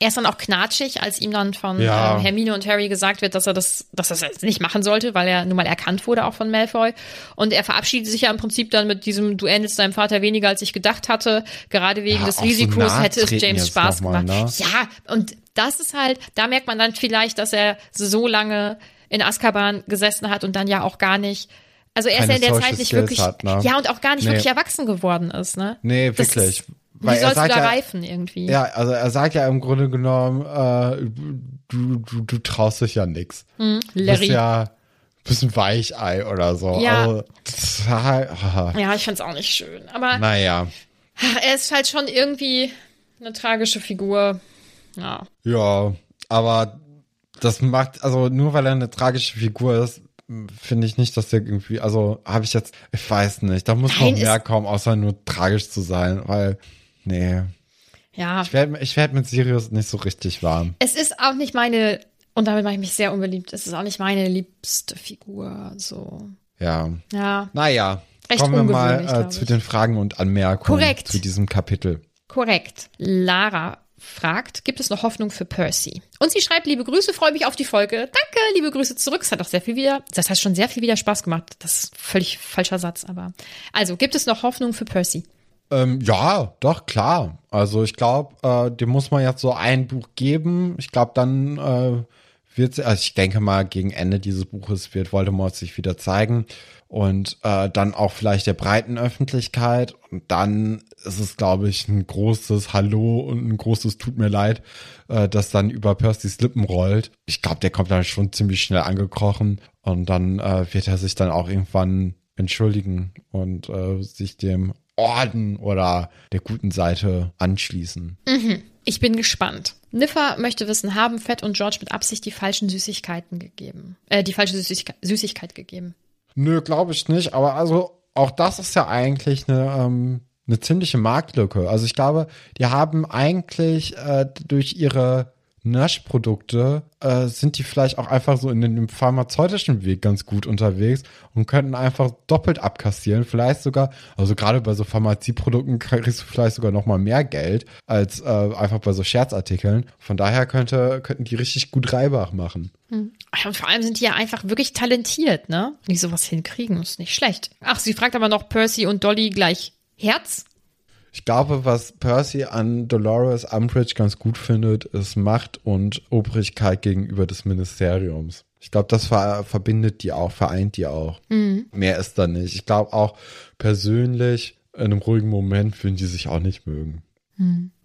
Er ist dann auch knatschig, als ihm dann von Ja. ähm, Hermine und Harry gesagt wird, dass er das, dass er das jetzt nicht machen sollte, weil er nun mal erkannt wurde auch von Malfoy. Und er verabschiedet sich ja im Prinzip dann mit diesem Du ähnelst deinem Vater weniger, als ich gedacht hatte. Gerade wegen Ja, des so Risikos nahe hätte es James Spaß mal, gemacht. ne? Ja, und das ist halt, da merkt man dann vielleicht, dass er so lange in Azkaban gesessen hat und dann ja auch gar nicht, also er ist ja in der Social Zeit nicht Skills wirklich, hat, ne? ja und auch gar nicht Nee. wirklich erwachsen geworden ist, ne? nee, wirklich. Ist, Weil wie er sollst du sagt da ja, reifen irgendwie? Ja, also er sagt ja im Grunde genommen, äh, du, du, du traust dich ja nix. Du bist Hm, Larry. Ja, ja bist ein Weichei oder so. Ja. Also, ah, ich find's auch nicht schön, aber naja. er ist halt schon irgendwie eine tragische Figur. Ja. Ja, aber das macht, also nur weil er eine tragische Figur ist, finde ich nicht, dass der irgendwie, also habe ich jetzt, ich weiß nicht, da muss Nein, noch mehr kommen, außer nur tragisch zu sein, weil, nee, Ja. ich werde ich werd mit Sirius nicht so richtig warm. Es ist auch nicht meine, und damit mache ich mich sehr unbeliebt, es ist auch nicht meine liebste Figur, so. Ja. Ja. Naja, Recht kommen wir mal äh, zu den Fragen und Anmerkungen Korrekt. zu diesem Kapitel. Korrekt. Lara fragt, gibt es noch Hoffnung für Percy? Und sie schreibt, liebe Grüße, freue mich auf die Folge. Danke, liebe Grüße zurück. Es hat auch sehr viel wieder, das hat schon sehr viel wieder Spaß gemacht. Das ist völlig falscher Satz, aber. Also, gibt es noch Hoffnung für Percy? Ähm, ja, doch, klar. Also ich glaube, äh, dem muss man jetzt so ein Buch geben. Ich glaube, dann äh, wird also ich denke mal, gegen Ende dieses Buches wird Voldemort sich wieder zeigen. Und äh, dann auch vielleicht der breiten Öffentlichkeit. Und dann ist es, glaube ich, ein großes Hallo und ein großes Tut mir leid, äh, das dann über Percys Lippen rollt. Ich glaube, der kommt dann schon ziemlich schnell angekrochen. Und dann äh, wird er sich dann auch irgendwann entschuldigen und äh, sich dem Orden oder der guten Seite anschließen. Ich bin gespannt. Niffer möchte wissen, haben Fett und George mit Absicht die falschen Süßigkeiten gegeben? Äh, die falsche Süßigkeit, Süßigkeit gegeben. Nö, glaube ich nicht. Aber also auch das ist ja eigentlich eine, ähm, eine ziemliche Marktlücke. Also ich glaube, die haben eigentlich äh, durch ihre Naschprodukte äh, sind die vielleicht auch einfach so in dem pharmazeutischen Weg ganz gut unterwegs und könnten einfach doppelt abkassieren. Vielleicht sogar, also gerade bei so Pharmazieprodukten kriegst du vielleicht sogar noch mal mehr Geld als äh, einfach bei so Scherzartikeln. Von daher könnte, könnten die richtig gut Reibach machen. Ja, Und vor allem sind die ja einfach wirklich talentiert, ne? Die sowas hinkriegen, ist nicht schlecht. Ach, sie fragt aber noch Percy und Dolly gleich Herz? Ich glaube, was Percy an Dolores Umbridge ganz gut findet, ist Macht und Obrigkeit gegenüber des Ministeriums. Ich glaube, das ver verbindet die auch, vereint die auch. Mehr ist da nicht. Ich glaube auch persönlich, in einem ruhigen Moment würden die sich auch nicht mögen.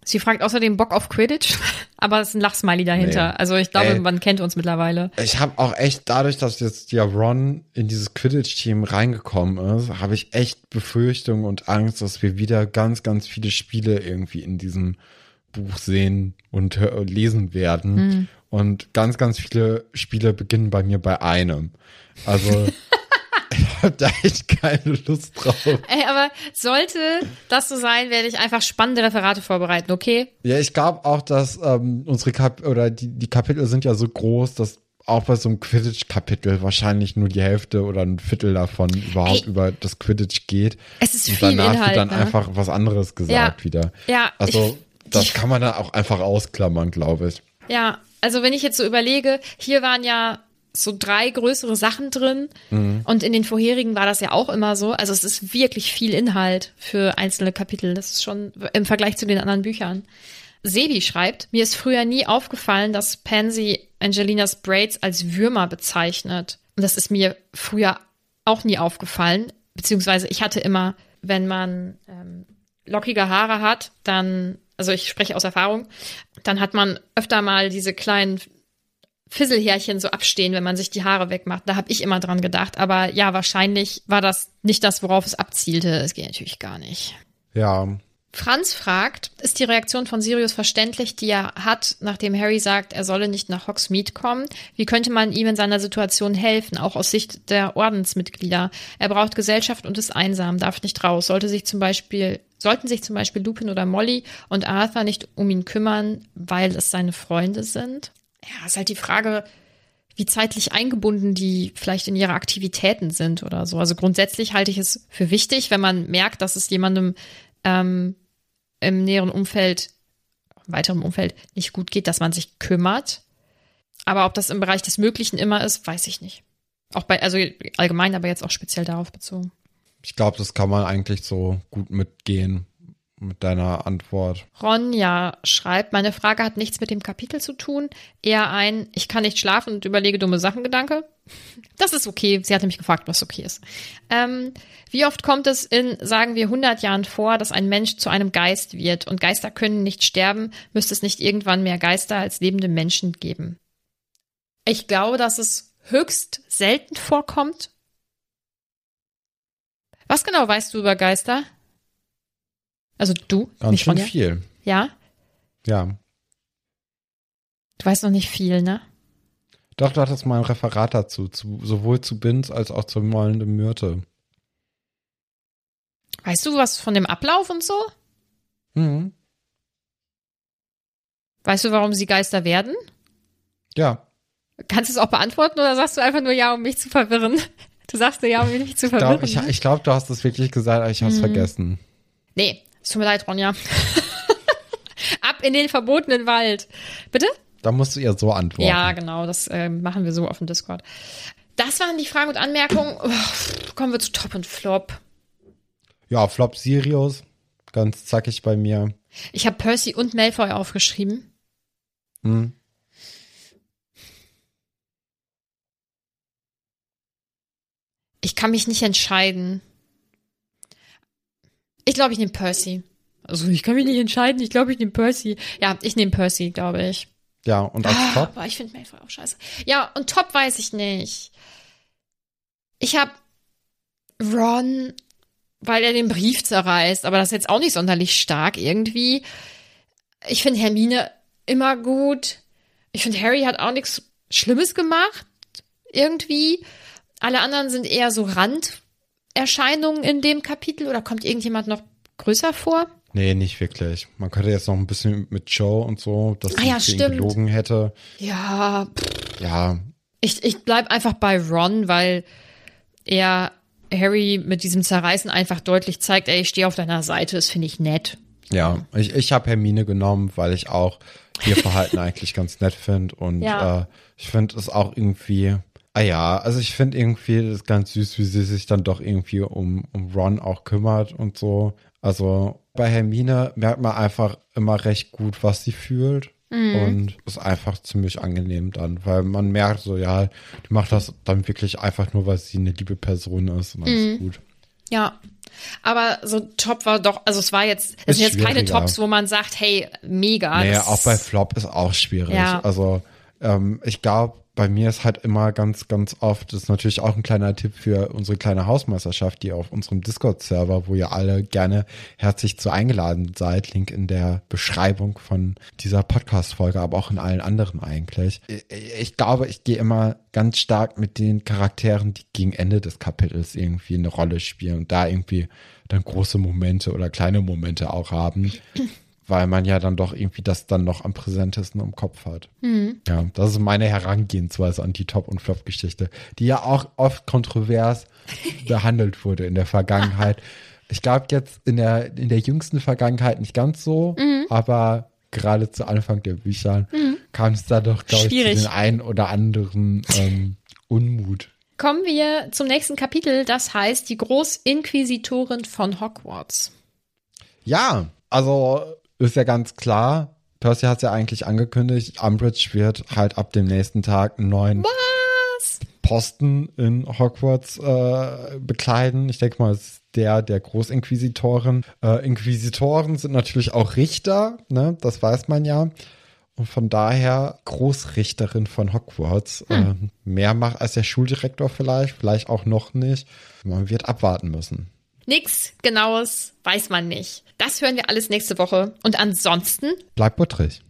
Sie fragt außerdem Bock auf Quidditch, [LAUGHS] aber es ist ein Lachsmiley dahinter. Nee. Also ich glaube, Ey. man kennt uns mittlerweile. Ich habe auch echt, dadurch, dass jetzt ja Ron in dieses Quidditch-Team reingekommen ist, habe ich echt Befürchtungen und Angst, dass wir wieder ganz, ganz viele Spiele irgendwie in diesem Buch sehen und lesen werden. Und ganz, ganz viele Spiele beginnen bei mir bei einem. Also [LAUGHS] habe da echt keine Lust drauf. Ey, aber sollte das so sein, werde ich einfach spannende Referate vorbereiten, okay? Ja, ich glaube auch, dass ähm, unsere Kap oder die, die Kapitel sind ja so groß, dass auch bei so einem Quidditch-Kapitel wahrscheinlich nur die Hälfte oder ein Viertel davon überhaupt Ey. über das Quidditch geht. Es ist Und viel danach Inhalt, wird dann ne? einfach was anderes gesagt Ja. wieder. Ja, Also ich- das ich- kann man dann auch einfach ausklammern, glaube ich. Ja, also wenn ich jetzt so überlege, hier waren ja so drei größere Sachen drin und in den vorherigen war das ja auch immer so. Also es ist wirklich viel Inhalt für einzelne Kapitel. Das ist schon im Vergleich zu den anderen Büchern. Sebi schreibt, mir ist früher nie aufgefallen, dass Pansy Angelinas Braids als Würmer bezeichnet. Und das ist mir früher auch nie aufgefallen. Beziehungsweise ich hatte immer, wenn man ähm, lockige Haare hat, dann, also ich spreche aus Erfahrung, dann hat man öfter mal diese kleinen Fisselhärchen so abstehen, wenn man sich die Haare wegmacht. Da habe ich immer dran gedacht. Aber ja, wahrscheinlich war das nicht das, worauf es abzielte. Es geht natürlich gar nicht. Ja, Franz fragt, ist die Reaktion von Sirius verständlich, die er hat, nachdem Harry sagt, er solle nicht nach Hogsmeade kommen? Wie könnte man ihm in seiner Situation helfen, auch aus Sicht der Ordensmitglieder? Er braucht Gesellschaft und ist einsam, darf nicht raus, sollte sich zum Beispiel, sollten sich zum Beispiel Lupin oder Molly und Arthur nicht um ihn kümmern, weil es seine Freunde sind? Ja, ist halt die Frage, wie zeitlich eingebunden die vielleicht in ihre Aktivitäten sind oder so. Also grundsätzlich halte ich es für wichtig, wenn man merkt, dass es jemandem ähm, im näheren Umfeld, im weiteren Umfeld nicht gut geht, dass man sich kümmert. Aber ob das im Bereich des Möglichen immer ist, weiß ich nicht. Auch bei, also allgemein, aber jetzt auch speziell darauf bezogen. ich glaube, das kann man eigentlich so gut mitgehen mit deiner Antwort. Ronja schreibt, meine Frage hat nichts mit dem Kapitel zu tun, eher ein, ich kann nicht schlafen und überlege dumme Sachen Gedanke. Das ist okay. Sie hat nämlich gefragt, was okay ist. Ähm, wie oft kommt es in, sagen wir, 100 Jahren vor, dass ein Mensch zu einem Geist wird und Geister können nicht sterben? Müsste es nicht irgendwann mehr Geister als lebende Menschen geben? Ich glaube, dass es höchst selten vorkommt. Was genau weißt du über Geister? Also du, Ganz nicht schön viel. Ja? Ja. Du weißt noch nicht viel, ne? Doch, du hattest mal ein Referat dazu, zu, sowohl zu Binz als auch zur Mollenden Myrte. Weißt du was von dem Ablauf und so? Mhm. Weißt du, warum sie Geister werden? Ja, Kannst du es auch beantworten oder sagst du einfach nur ja, um mich zu verwirren? [LAUGHS] Du sagst nur ja, um mich zu ich glaube, verwirren. ich, ne? ich glaub, du hast es wirklich gesagt, aber ich habe es Mhm. vergessen. nee, es tut mir leid, Ronja. [LAUGHS] Ab in den verbotenen Wald. Bitte? Da musst du ihr so antworten. Ja, genau, das äh, machen wir so auf dem Discord. Das waren die Fragen und Anmerkungen. Uff, kommen wir zu Top und Flop. Ja, Flop Sirius, ganz zackig bei mir. Ich habe Percy und Malfoy aufgeschrieben. Hm. Ich kann mich nicht entscheiden. Ich glaube, ich nehme Percy. Also ich kann mich nicht entscheiden. Ich glaube, ich nehme Percy. Ja, ich nehme Percy, glaube ich. Ja, und als Ah, Top? Aber ich finde Malfoy auch scheiße. Ja, und Top weiß ich nicht. Ich habe Ron, weil er den Brief zerreißt, aber das ist jetzt auch nicht sonderlich stark irgendwie. Ich finde Hermine immer gut. Ich finde Harry hat auch nichts Schlimmes gemacht irgendwie. Alle anderen sind eher so Randerscheinungen in dem Kapitel oder kommt irgendjemand noch größer vor? Nee, nicht wirklich. Man könnte jetzt noch ein bisschen mit Joe und so, dass Ah sie ja, stimmt. gelogen hätte. Ja, pff, Ja, Ich, ich bleib einfach bei Ron, weil er Harry mit diesem Zerreißen einfach deutlich zeigt, ey, ich stehe auf deiner Seite, das finde ich nett. ja. Ich, ich habe Hermine genommen, weil ich auch ihr Verhalten [LAUGHS] eigentlich ganz nett finde. Und Ja. äh, ich finde es auch irgendwie. Ah ja, also ich finde irgendwie das ganz süß, wie sie sich dann doch irgendwie um, um Ron auch kümmert und so. Also bei Hermine merkt man einfach immer recht gut, was sie fühlt. Und ist einfach ziemlich angenehm dann, weil man merkt so, ja, die macht das dann wirklich einfach nur, weil sie eine liebe Person ist und dann ist gut. Ja. Aber so Top war doch, also es war jetzt, es Ist sind jetzt keine. Tops, wo man sagt, hey, mega. Naja, auch bei Flop ist auch schwierig. Ja. Also ähm, ich glaube, bei mir ist halt immer ganz, ganz oft, das ist natürlich auch ein kleiner Tipp für unsere kleine Hausmeisterschaft, die auf unserem Discord-Server, wo ihr alle gerne herzlich zu eingeladen seid, Link in der Beschreibung von dieser Podcast-Folge, aber auch in allen anderen eigentlich. Ich, ich glaube, ich gehe immer ganz stark mit den Charakteren, die gegen Ende des Kapitels irgendwie eine Rolle spielen und da irgendwie dann große Momente oder kleine Momente auch haben weil man ja dann doch irgendwie das dann noch am präsentesten im Kopf hat. Ja, das ist meine Herangehensweise an die Top- und Flop-Geschichte, die ja auch oft kontrovers [LAUGHS] behandelt wurde in der Vergangenheit. Ich glaube jetzt in der, in der jüngsten Vergangenheit nicht ganz so, aber gerade zu Anfang der Bücher kam es da doch, glaube ich, zu den einen oder anderen ähm, Unmut. Kommen wir zum nächsten Kapitel, das heißt die Großinquisitorin von Hogwarts. Ja, also ist ja ganz klar, Percy hat es ja eigentlich angekündigt, Umbridge wird halt ab dem nächsten Tag einen neuen Was? Posten in Hogwarts äh, bekleiden. Ich denke mal, es ist der der Großinquisitoren. Äh, Inquisitoren sind natürlich auch Richter, ne? Das weiß man ja. Und von daher Großrichterin von Hogwarts. Äh, mehr macht als der Schuldirektor vielleicht, vielleicht auch noch nicht. Man wird abwarten müssen. Nix Genaues weiß man nicht. Das hören wir alles nächste Woche. Und ansonsten Bleibt buttrig.